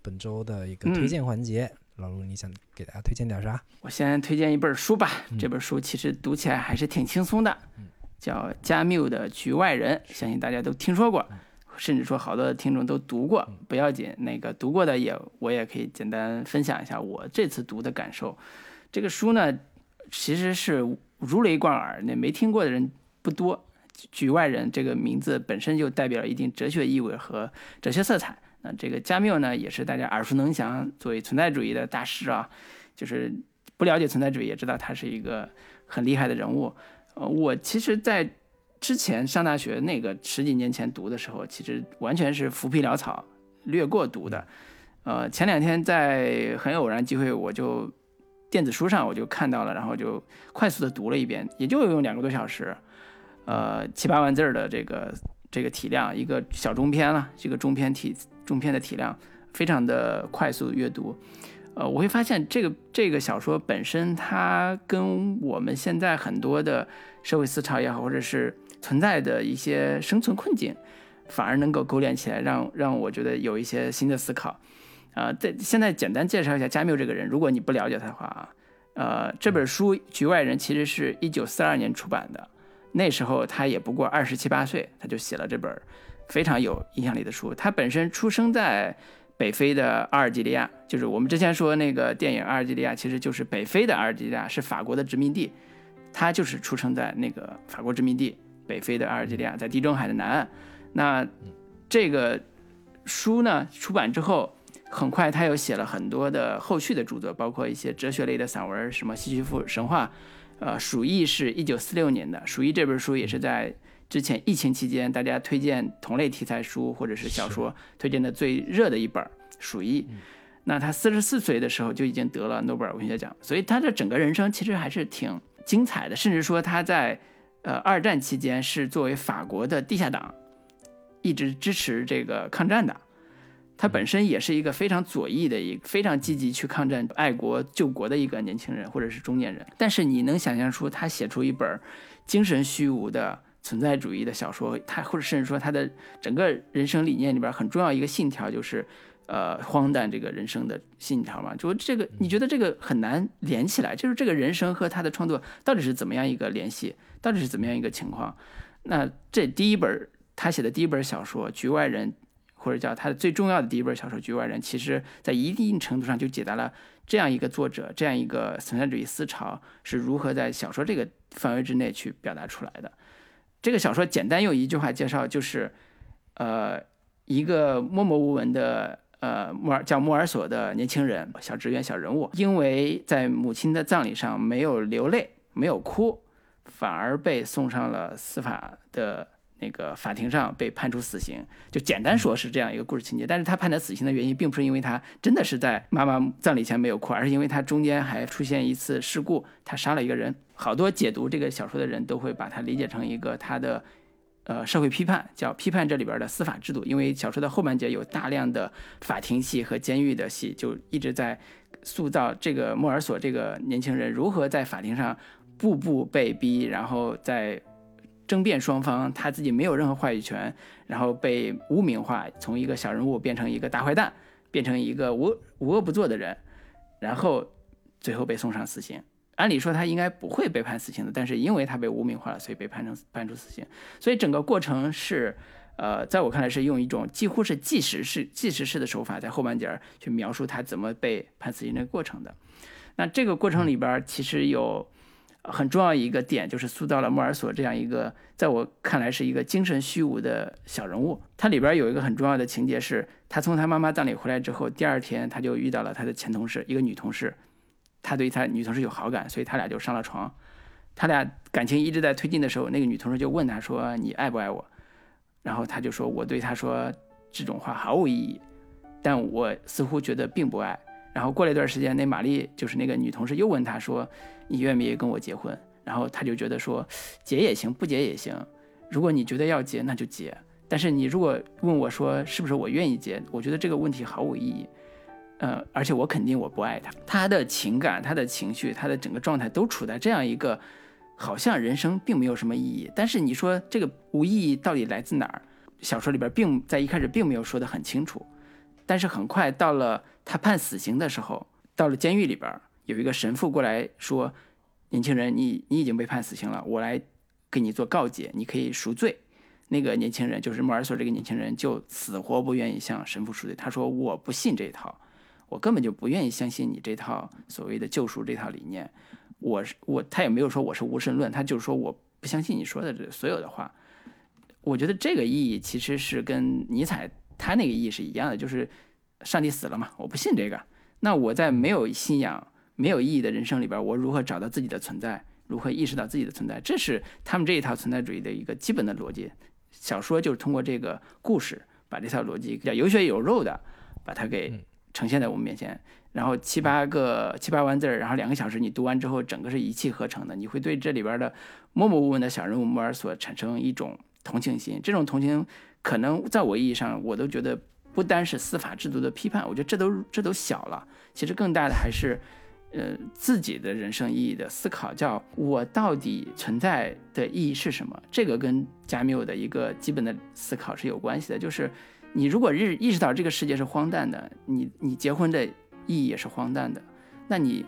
本周的一个推荐环节。老陆，你想给大家推荐点啥？我先推荐一本书吧。这本书其实读起来还是挺轻松的，叫加缪的《局外人》，相信大家都听说过，甚至说好多的听众都读过。不要紧，那个读过的也我也可以简单分享一下我这次读的感受。这个书呢，其实是如雷贯耳，那没听过的人不多。局外人这个名字本身就代表了一定哲学意味和哲学色彩。那这个加缪呢，也是大家耳熟能详，作为存在主义的大师啊，就是不了解存在主义也知道他是一个很厉害的人物。呃，我其实，在之前上大学那个十几年前读的时候，其实完全是浮皮潦草，略过读的。呃，前两天在很偶然机会，我就。电子书上我就看到了，然后就快速的读了一遍，也就用两个多小时，呃，七八万字的这个这个体量，一个小中篇了，这个中篇体中篇的体量，非常的快速阅读。呃，我会发现这个这个小说本身，它跟我们现在很多的社会思潮也好，或者是存在的一些生存困境，反而能够勾连起来，让让我觉得有一些新的思考。啊，在现在简单介绍一下加缪这个人。如果你不了解他的话啊，呃，这本书《局外人》其实是一九四二年出版的，那时候他也不过二十七八岁，他就写了这本非常有影响力的书。他本身出生在北非的阿尔及利亚，就是我们之前说那个电影《阿尔及利亚》，其实就是北非的阿尔及利亚是法国的殖民地，他就是出生在那个法国殖民地北非的阿尔及利亚，在地中海的南岸。那这个书呢出版之后。很快，他又写了很多的后续的著作，包括一些哲学类的散文，什么《西西弗神话》。呃，《鼠疫》是一九四六年的，《鼠疫》这本书也是在之前疫情期间，大家推荐同类题材书或者是小说推荐的最热的一本《鼠疫》。那他四十四岁的时候就已经得了诺贝尔文学奖，所以他的整个人生其实还是挺精彩的。甚至说他在呃二战期间是作为法国的地下党，一直支持这个抗战的。他本身也是一个非常左翼的，一非常积极去抗战、爱国救国的一个年轻人或者是中年人。但是你能想象出他写出一本精神虚无的存在主义的小说，他或者甚至说他的整个人生理念里边很重要一个信条就是，呃，荒诞这个人生的信条嘛？就这个，你觉得这个很难连起来？就是这个人生和他的创作到底是怎么样一个联系？到底是怎么样一个情况？那这第一本他写的第一本小说《局外人》。或者叫他的最重要的第一本小说《局外人》，其实在一定程度上就解答了这样一个作者、这样一个存在主义思潮是如何在小说这个范围之内去表达出来的。这个小说简单用一句话介绍，就是，呃，一个默默无闻的呃莫尔叫莫尔索的年轻人，小职员、小人物，因为在母亲的葬礼上没有流泪、没有哭，反而被送上了司法的。那个法庭上被判处死刑，就简单说是这样一个故事情节。但是他判他死刑的原因，并不是因为他真的是在妈妈葬礼前没有哭，而是因为他中间还出现一次事故，他杀了一个人。好多解读这个小说的人都会把它理解成一个他的，呃，社会批判，叫批判这里边的司法制度。因为小说的后半节有大量的法庭戏和监狱的戏，就一直在塑造这个莫尔索这个年轻人如何在法庭上步步被逼，然后在。争辩双方，他自己没有任何话语权，然后被污名化，从一个小人物变成一个大坏蛋，变成一个无无恶不作的人，然后最后被送上死刑。按理说他应该不会被判死刑的，但是因为他被污名化了，所以被判成判处死刑。所以整个过程是，呃，在我看来是用一种几乎是纪实式、纪实式的手法，在后半截儿去描述他怎么被判死刑的过程的。那这个过程里边其实有。很重要一个点就是塑造了莫尔索这样一个，在我看来是一个精神虚无的小人物。他里边有一个很重要的情节是，他从他妈妈葬礼回来之后，第二天他就遇到了他的前同事，一个女同事，他对他女同事有好感，所以他俩就上了床。他俩感情一直在推进的时候，那个女同事就问他说：“你爱不爱我？”然后他就说：“我对他说这种话毫无意义，但我似乎觉得并不爱。”然后过了一段时间，那玛丽就是那个女同事又问他说：“你愿不愿意跟我结婚？”然后他就觉得说：“结也行，不结也行。如果你觉得要结，那就结。但是你如果问我说是不是我愿意结，我觉得这个问题毫无意义。呃，而且我肯定我不爱他，他的情感、他的情绪、他的整个状态都处在这样一个好像人生并没有什么意义。但是你说这个无意义到底来自哪儿？小说里边并在一开始并没有说得很清楚。但是很快到了他判死刑的时候，到了监狱里边，有一个神父过来说：“年轻人，你你已经被判死刑了，我来给你做告解，你可以赎罪。”那个年轻人就是莫尔索这个年轻人，就死活不愿意向神父赎罪。他说：“我不信这一套，我根本就不愿意相信你这套所谓的救赎这套理念。我是我，他也没有说我是无神论，他就是说我不相信你说的这所有的话。我觉得这个意义其实是跟尼采。”他那个意义是一样的，就是上帝死了嘛，我不信这个。那我在没有信仰、没有意义的人生里边，我如何找到自己的存在？如何意识到自己的存在？这是他们这一套存在主义的一个基本的逻辑。小说就是通过这个故事，把这套逻辑叫有血有肉的把它给呈现在我们面前。然后七八个七八万字儿，然后两个小时你读完之后，整个是一气呵成的。你会对这里边的默默无闻的小人物摩尔索产生一种同情心。这种同情。可能在我意义上，我都觉得不单是司法制度的批判，我觉得这都这都小了。其实更大的还是，呃，自己的人生意义的思考，叫我到底存在的意义是什么？这个跟加缪的一个基本的思考是有关系的。就是你如果意意识到这个世界是荒诞的，你你结婚的意义也是荒诞的，那你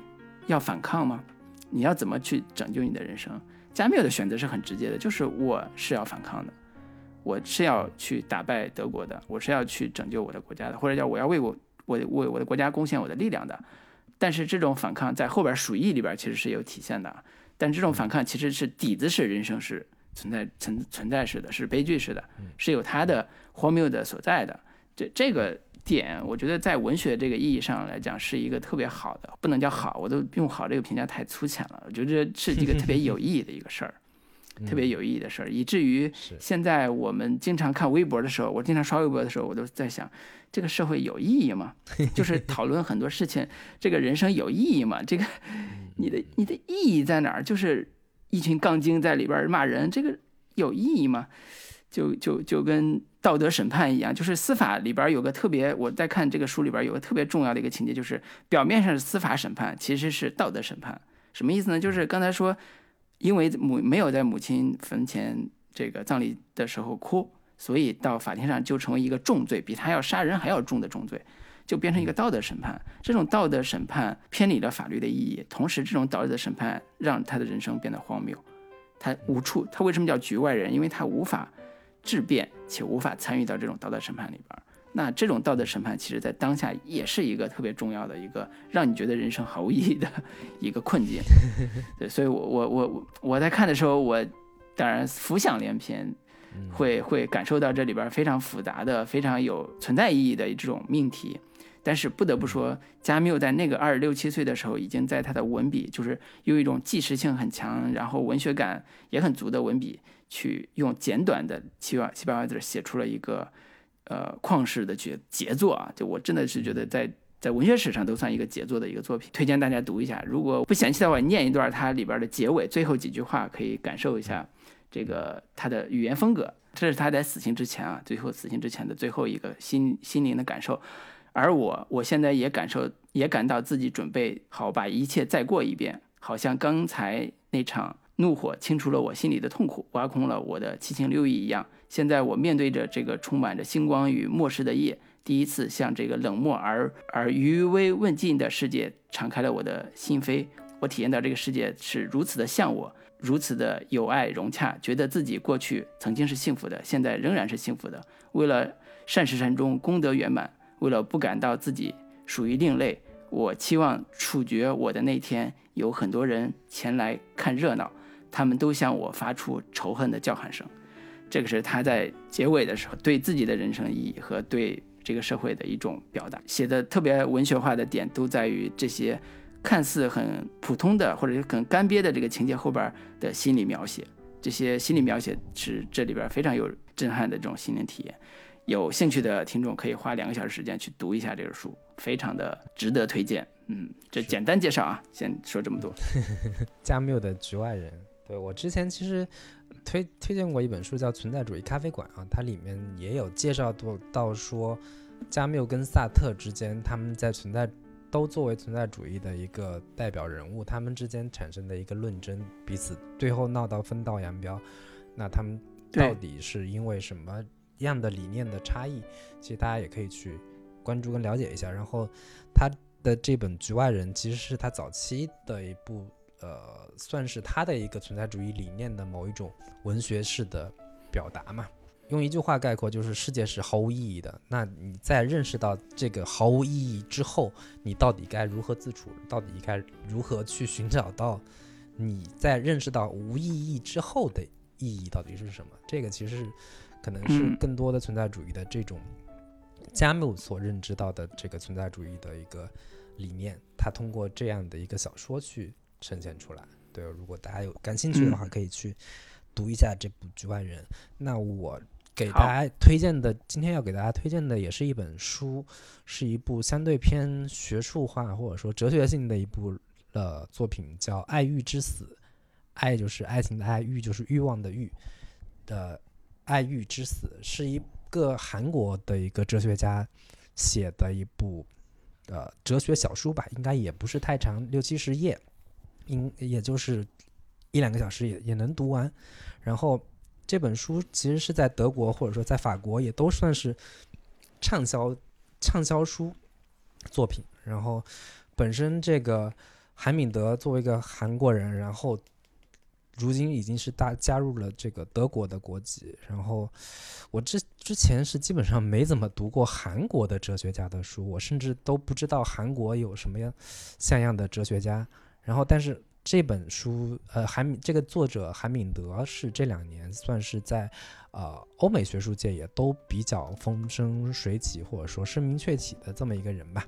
要反抗吗？你要怎么去拯救你的人生？加缪的选择是很直接的，就是我是要反抗的。我是要去打败德国的，我是要去拯救我的国家的，或者叫我要为我我为我的国家贡献我的力量的。但是这种反抗在后边鼠疫里边其实是有体现的，但这种反抗其实是底子是人生是存在存存在式的，是悲剧式的，是有它的荒谬的所在的。这这个点，我觉得在文学这个意义上来讲是一个特别好的，不能叫好，我都用好这个评价太粗浅了。我觉得这是一个特别有意义的一个事儿。特别有意义的事儿，以至于现在我们经常看微博的时候，我经常刷微博的时候，我都在想，这个社会有意义吗？就是讨论很多事情，这个人生有意义吗？这个你的你的意义在哪儿？就是一群杠精在里边骂人，这个有意义吗？就就就跟道德审判一样，就是司法里边有个特别，我在看这个书里边有个特别重要的一个情节，就是表面上是司法审判，其实是道德审判。什么意思呢？就是刚才说。因为母没有在母亲坟前这个葬礼的时候哭，所以到法庭上就成为一个重罪，比他要杀人还要重的重罪，就变成一个道德审判。这种道德审判偏离了法律的意义，同时这种道德审判让他的人生变得荒谬。他无处，他为什么叫局外人？因为他无法质变，且无法参与到这种道德审判里边。那这种道德审判，其实在当下也是一个特别重要的一个让你觉得人生毫无意义的 一个困境。对，所以，我我我我在看的时候，我当然浮想联翩，会会感受到这里边非常复杂的、非常有存在意义的这种命题。但是不得不说，加缪在那个二十六七岁的时候，已经在他的文笔，就是用一种纪实性很强，然后文学感也很足的文笔，去用简短的七万七八万字写出了一个。呃，旷世的绝杰作啊，就我真的是觉得在在文学史上都算一个杰作的一个作品，推荐大家读一下。如果不嫌弃的话，念一段它里边的结尾最后几句话，可以感受一下这个他的语言风格。这是他在死刑之前啊，最后死刑之前的最后一个心心灵的感受。而我我现在也感受，也感到自己准备好把一切再过一遍，好像刚才那场怒火清除了我心里的痛苦，挖空了我的七情六欲一样。现在我面对着这个充满着星光与末世的夜，第一次向这个冷漠而而余威问尽的世界敞开了我的心扉。我体验到这个世界是如此的像我，如此的友爱融洽，觉得自己过去曾经是幸福的，现在仍然是幸福的。为了善始善终，功德圆满，为了不感到自己属于另类，我期望处决我的那天有很多人前来看热闹，他们都向我发出仇恨的叫喊声。这个是他在结尾的时候对自己的人生意义和对这个社会的一种表达，写的特别文学化的点都在于这些看似很普通的或者是很干瘪的这个情节后边的心理描写，这些心理描写是这里边非常有震撼的这种心灵体验。有兴趣的听众可以花两个小时时间去读一下这个书，非常的值得推荐。嗯，这简单介绍啊，先说这么多。加缪的局外人，对我之前其实。推推荐过一本书叫《存在主义咖啡馆》啊，它里面也有介绍到到说，加缪跟萨特之间，他们在存在都作为存在主义的一个代表人物，他们之间产生的一个论争，彼此最后闹到分道扬镳。那他们到底是因为什么样的理念的差异？其实大家也可以去关注跟了解一下。然后他的这本《局外人》其实是他早期的一部。呃，算是他的一个存在主义理念的某一种文学式的表达嘛。用一句话概括，就是世界是毫无意义的。那你在认识到这个毫无意义之后，你到底该如何自处？到底该如何去寻找到你在认识到无意义之后的意义到底是什么？这个其实可能是更多的存在主义的这种加缪所认知到的这个存在主义的一个理念。他通过这样的一个小说去。呈现出来，对，如果大家有感兴趣的话，可以去读一下这部《局外人》。那我给大家推荐的，今天要给大家推荐的，也是一本书，是一部相对偏学术化或者说哲学性的一部呃作品，叫《爱欲之死》。爱就是爱情的爱，欲就是欲望的欲的《爱欲之死》，是一个韩国的一个哲学家写的一部呃哲学小书吧，应该也不是太长，六七十页。应也就是一两个小时也也能读完，然后这本书其实是在德国或者说在法国也都算是畅销畅销书作品。然后本身这个韩敏德作为一个韩国人，然后如今已经是大加入了这个德国的国籍。然后我之之前是基本上没怎么读过韩国的哲学家的书，我甚至都不知道韩国有什么样像样的哲学家。然后，但是这本书，呃，韩这个作者韩敏德是这两年算是在，呃，欧美学术界也都比较风生水起，或者说声名鹊起的这么一个人吧。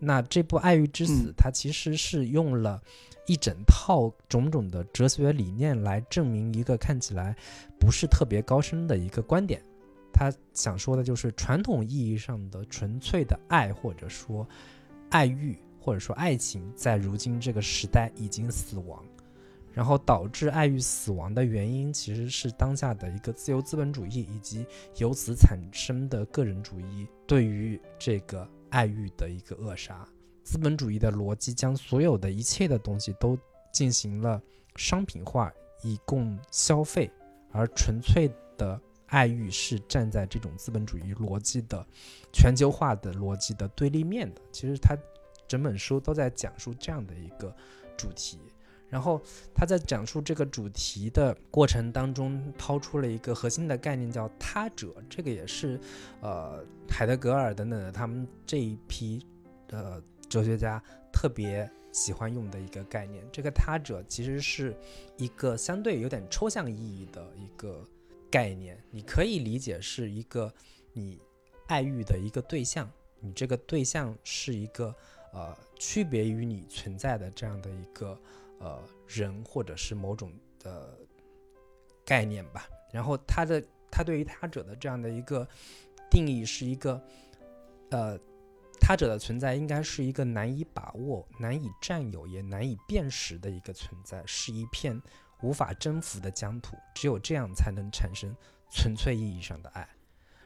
那这部《爱欲之死》，它其实是用了一整套种种的哲学理念来证明一个看起来不是特别高深的一个观点。他想说的就是传统意义上的纯粹的爱，或者说爱欲。或者说，爱情在如今这个时代已经死亡，然后导致爱欲死亡的原因，其实是当下的一个自由资本主义以及由此产生的个人主义对于这个爱欲的一个扼杀。资本主义的逻辑将所有的一切的东西都进行了商品化，以供消费，而纯粹的爱欲是站在这种资本主义逻辑的全球化的逻辑的对立面的。其实它。整本书都在讲述这样的一个主题，然后他在讲述这个主题的过程当中，抛出了一个核心的概念，叫他者。这个也是，呃，海德格尔等等的他们这一批的哲学家特别喜欢用的一个概念。这个他者其实是一个相对有点抽象意义的一个概念，你可以理解是一个你爱欲的一个对象，你这个对象是一个。呃，区别于你存在的这样的一个呃人，或者是某种的概念吧。然后他的他对于他者的这样的一个定义是一个呃，他者的存在应该是一个难以把握、难以占有、也难以辨识的一个存在，是一片无法征服的疆土。只有这样才能产生纯粹意义上的爱。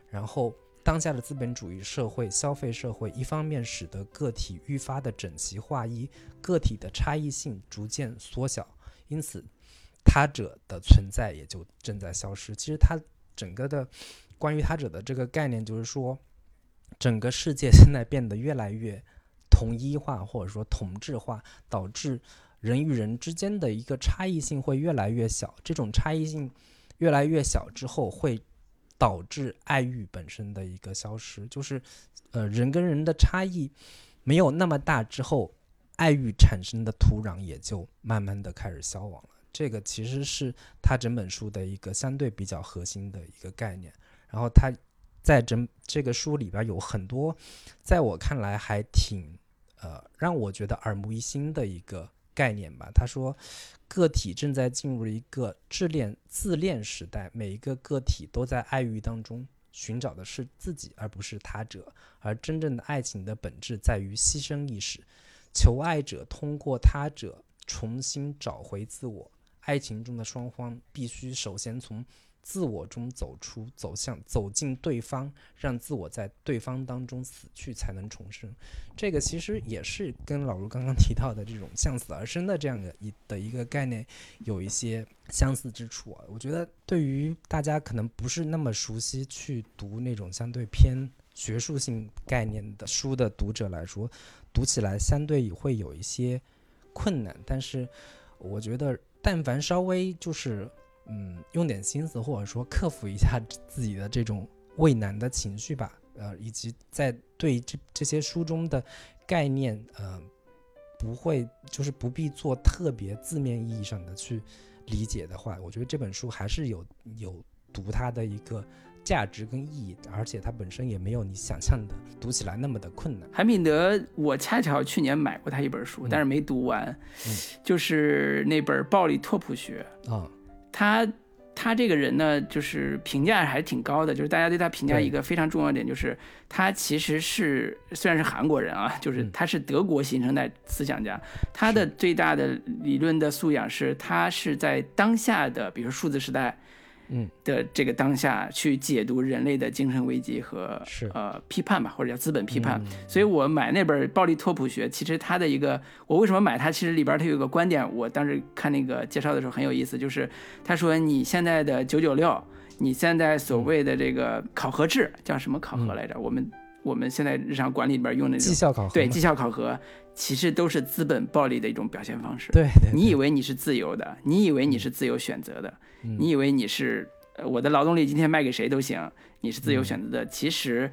然后。当下的资本主义社会、消费社会，一方面使得个体愈发的整齐划一，个体的差异性逐渐缩小，因此他者的存在也就正在消失。其实，它整个的关于他者的这个概念，就是说，整个世界现在变得越来越统一化，或者说同质化，导致人与人之间的一个差异性会越来越小。这种差异性越来越小之后，会。导致爱欲本身的一个消失，就是，呃，人跟人的差异没有那么大之后，爱欲产生的土壤也就慢慢的开始消亡了。这个其实是他整本书的一个相对比较核心的一个概念。然后他在整这个书里边有很多，在我看来还挺，呃，让我觉得耳目一新的一个。概念吧，他说，个体正在进入一个自恋自恋时代，每一个个体都在爱欲当中寻找的是自己，而不是他者。而真正的爱情的本质在于牺牲意识，求爱者通过他者重新找回自我，爱情中的双方必须首先从自我中走出，走向走进对方，让自我在对方当中死去，才能重生。这个其实也是跟老卢刚刚提到的这种向死而生的这样的一的一个概念有一些相似之处啊。我觉得对于大家可能不是那么熟悉去读那种相对偏学术性概念的书的读者来说，读起来相对也会有一些困难。但是我觉得，但凡稍微就是嗯用点心思，或者说克服一下自己的这种畏难的情绪吧，呃，以及在对这这些书中的概念，呃，不会就是不必做特别字面意义上的去理解的话，我觉得这本书还是有有读它的一个价值跟意义，而且它本身也没有你想象的读起来那么的困难。韩品德，我恰巧去年买过他一本书，但是没读完，嗯就是那本《暴力拓扑学》。啊，他他这个人呢，就是评价还是挺高的，就是大家对他评价一个非常重要点，就是他其实是虽然是韩国人啊，就是嗯他是德国新生代思想家，他的最大的理论的素养是他是在当下的，比如说数字时代。嗯的这个当下去解读人类的精神危机和是呃批判吧，或者叫资本批判。嗯所以我买那本《暴力拓扑学》，其实它的一个，我为什么买它？其实里边它有一个观点，我当时看那个介绍的时候很有意思，就是他说你现在的九九六，你现在所谓的这个考核制叫什么考核来着？我们我们现在日常管理里边用的绩效考核对绩效考核，其实都是资本暴力的一种表现方式。对对，你以为你是自由的，你以为你是自由选择的，嗯你以为你是呃我的劳动力今天卖给谁都行，你是自嗯由选择的。其实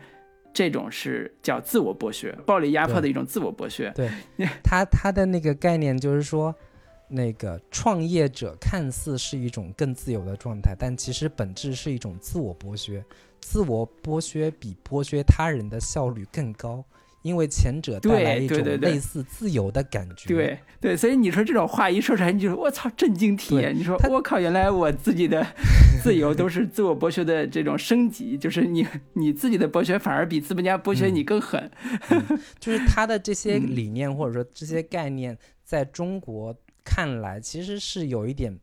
这种是叫自我剥削，暴力压迫的一种自我剥削。对 他他的那个概念就是说，那个创业者看似是一种更自由的状态，但其实本质是一种自我剥削。自我剥削比剥削他人的效率更高，因为前者带来一种类似自由的感觉。对对，所以你说这种话一说出来，你就说我操，震惊体验。你说我靠，原来我自己的 自由都是自我剥削的这种升级，就是你你自己的剥削反而比资本家剥削你更狠。就是他的这些嗯理念或者说这些概念，在中国看来其实是有一点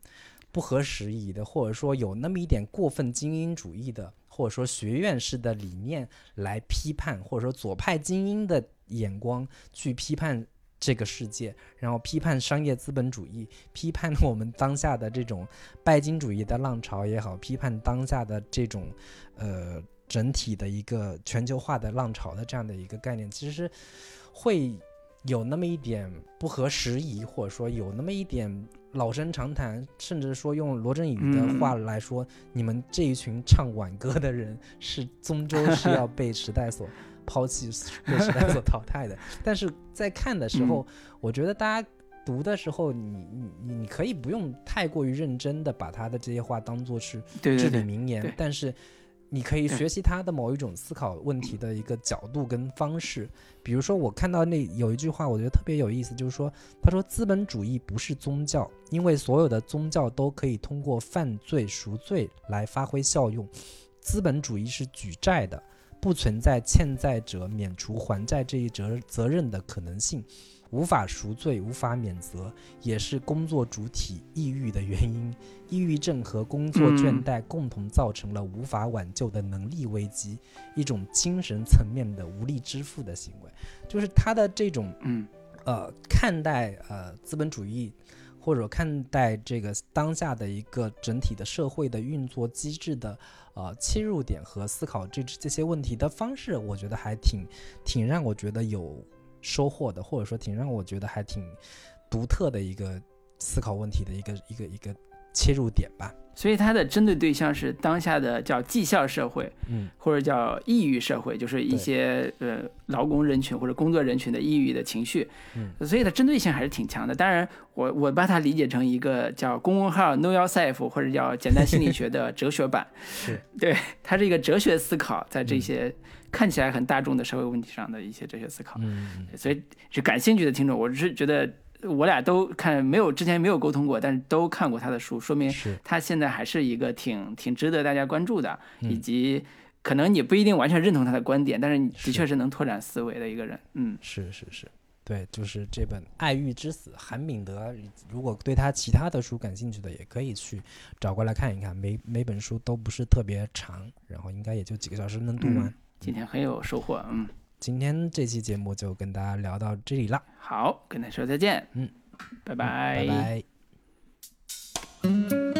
不合时宜的，或者说有那么一点过分精英主义的，或者说学院式的理念来批判，或者说左派精英的眼光去批判。这个世界，然后批判商业资本主义，批判我们当下的这种拜金主义的浪潮也好，批判当下的这种呃整体的一个全球化的浪潮的这样的一个概念，其实会有那么一点不合时宜，或者说有那么一点老生常谈，甚至说用罗振宇的嗯话来说，你们这一群唱挽歌的人是终究 是要被时代所抛弃、被时代所淘汰的。但是在看的时候，我觉得大家。读的时候，你你你你可以不用太过于认真的把他的这些话当做是至理对对对，名言对，但是你可以学习他的某一种思考问题的一个角度跟方式。比如说，我看到那有一句话，我觉得特别有意思，就是说，他说资本主义不是宗教，因为所有的宗教都可以通过犯罪赎罪来发挥效用，资本主义是举债的，不存在欠债者免除还债这一责责任的可能性。无法赎罪，无法免责，也是工作主体抑郁的原因。抑郁症和工作倦怠共同造成了无法挽救的能力危机，一种精神层面的无力支付的行为，就是他的这种嗯。呃看待呃资本主义，或者看待这个当下的一个整体的社会的运作机制的呃切入点和思考这这些问题的方式，我觉得还挺挺让我觉得有收获的，或者说挺让我觉得还挺独特的一个思考问题的一个一个一个切入点吧。所以它的针对对象是当下的叫绩效社会，嗯。或者叫抑郁社会，就是一些呃劳工人群或者工作人群的抑郁的情绪，嗯，所以它针对性还是挺强的。当然我，我把它理解成一个叫公众号 Know Yourself 或者叫简单心理学的哲学版，是。对，它是一个哲学思考，在这嗯。些看起来很大众的社会问题上的一些哲学思考。嗯，所以是感兴趣的听众，我是觉得我俩都看没有之前没有沟通过，但是都看过他的书，说明他现在还是一个挺挺值得大家关注的，以及可能你不一定完全认同他的观点，但是你的确是能拓展思维的一个人。嗯，是是是。对，就是这本《爱欲之死》，韩敏德。如果对他其他的书感兴趣的，也可以去找过来看一看。每每本书都不是特别长，然后应该也就几个小时能读完。今天很有收获，嗯，今天这期节目就跟大家聊到这里啦，好，跟大家再见，嗯，拜拜，拜拜。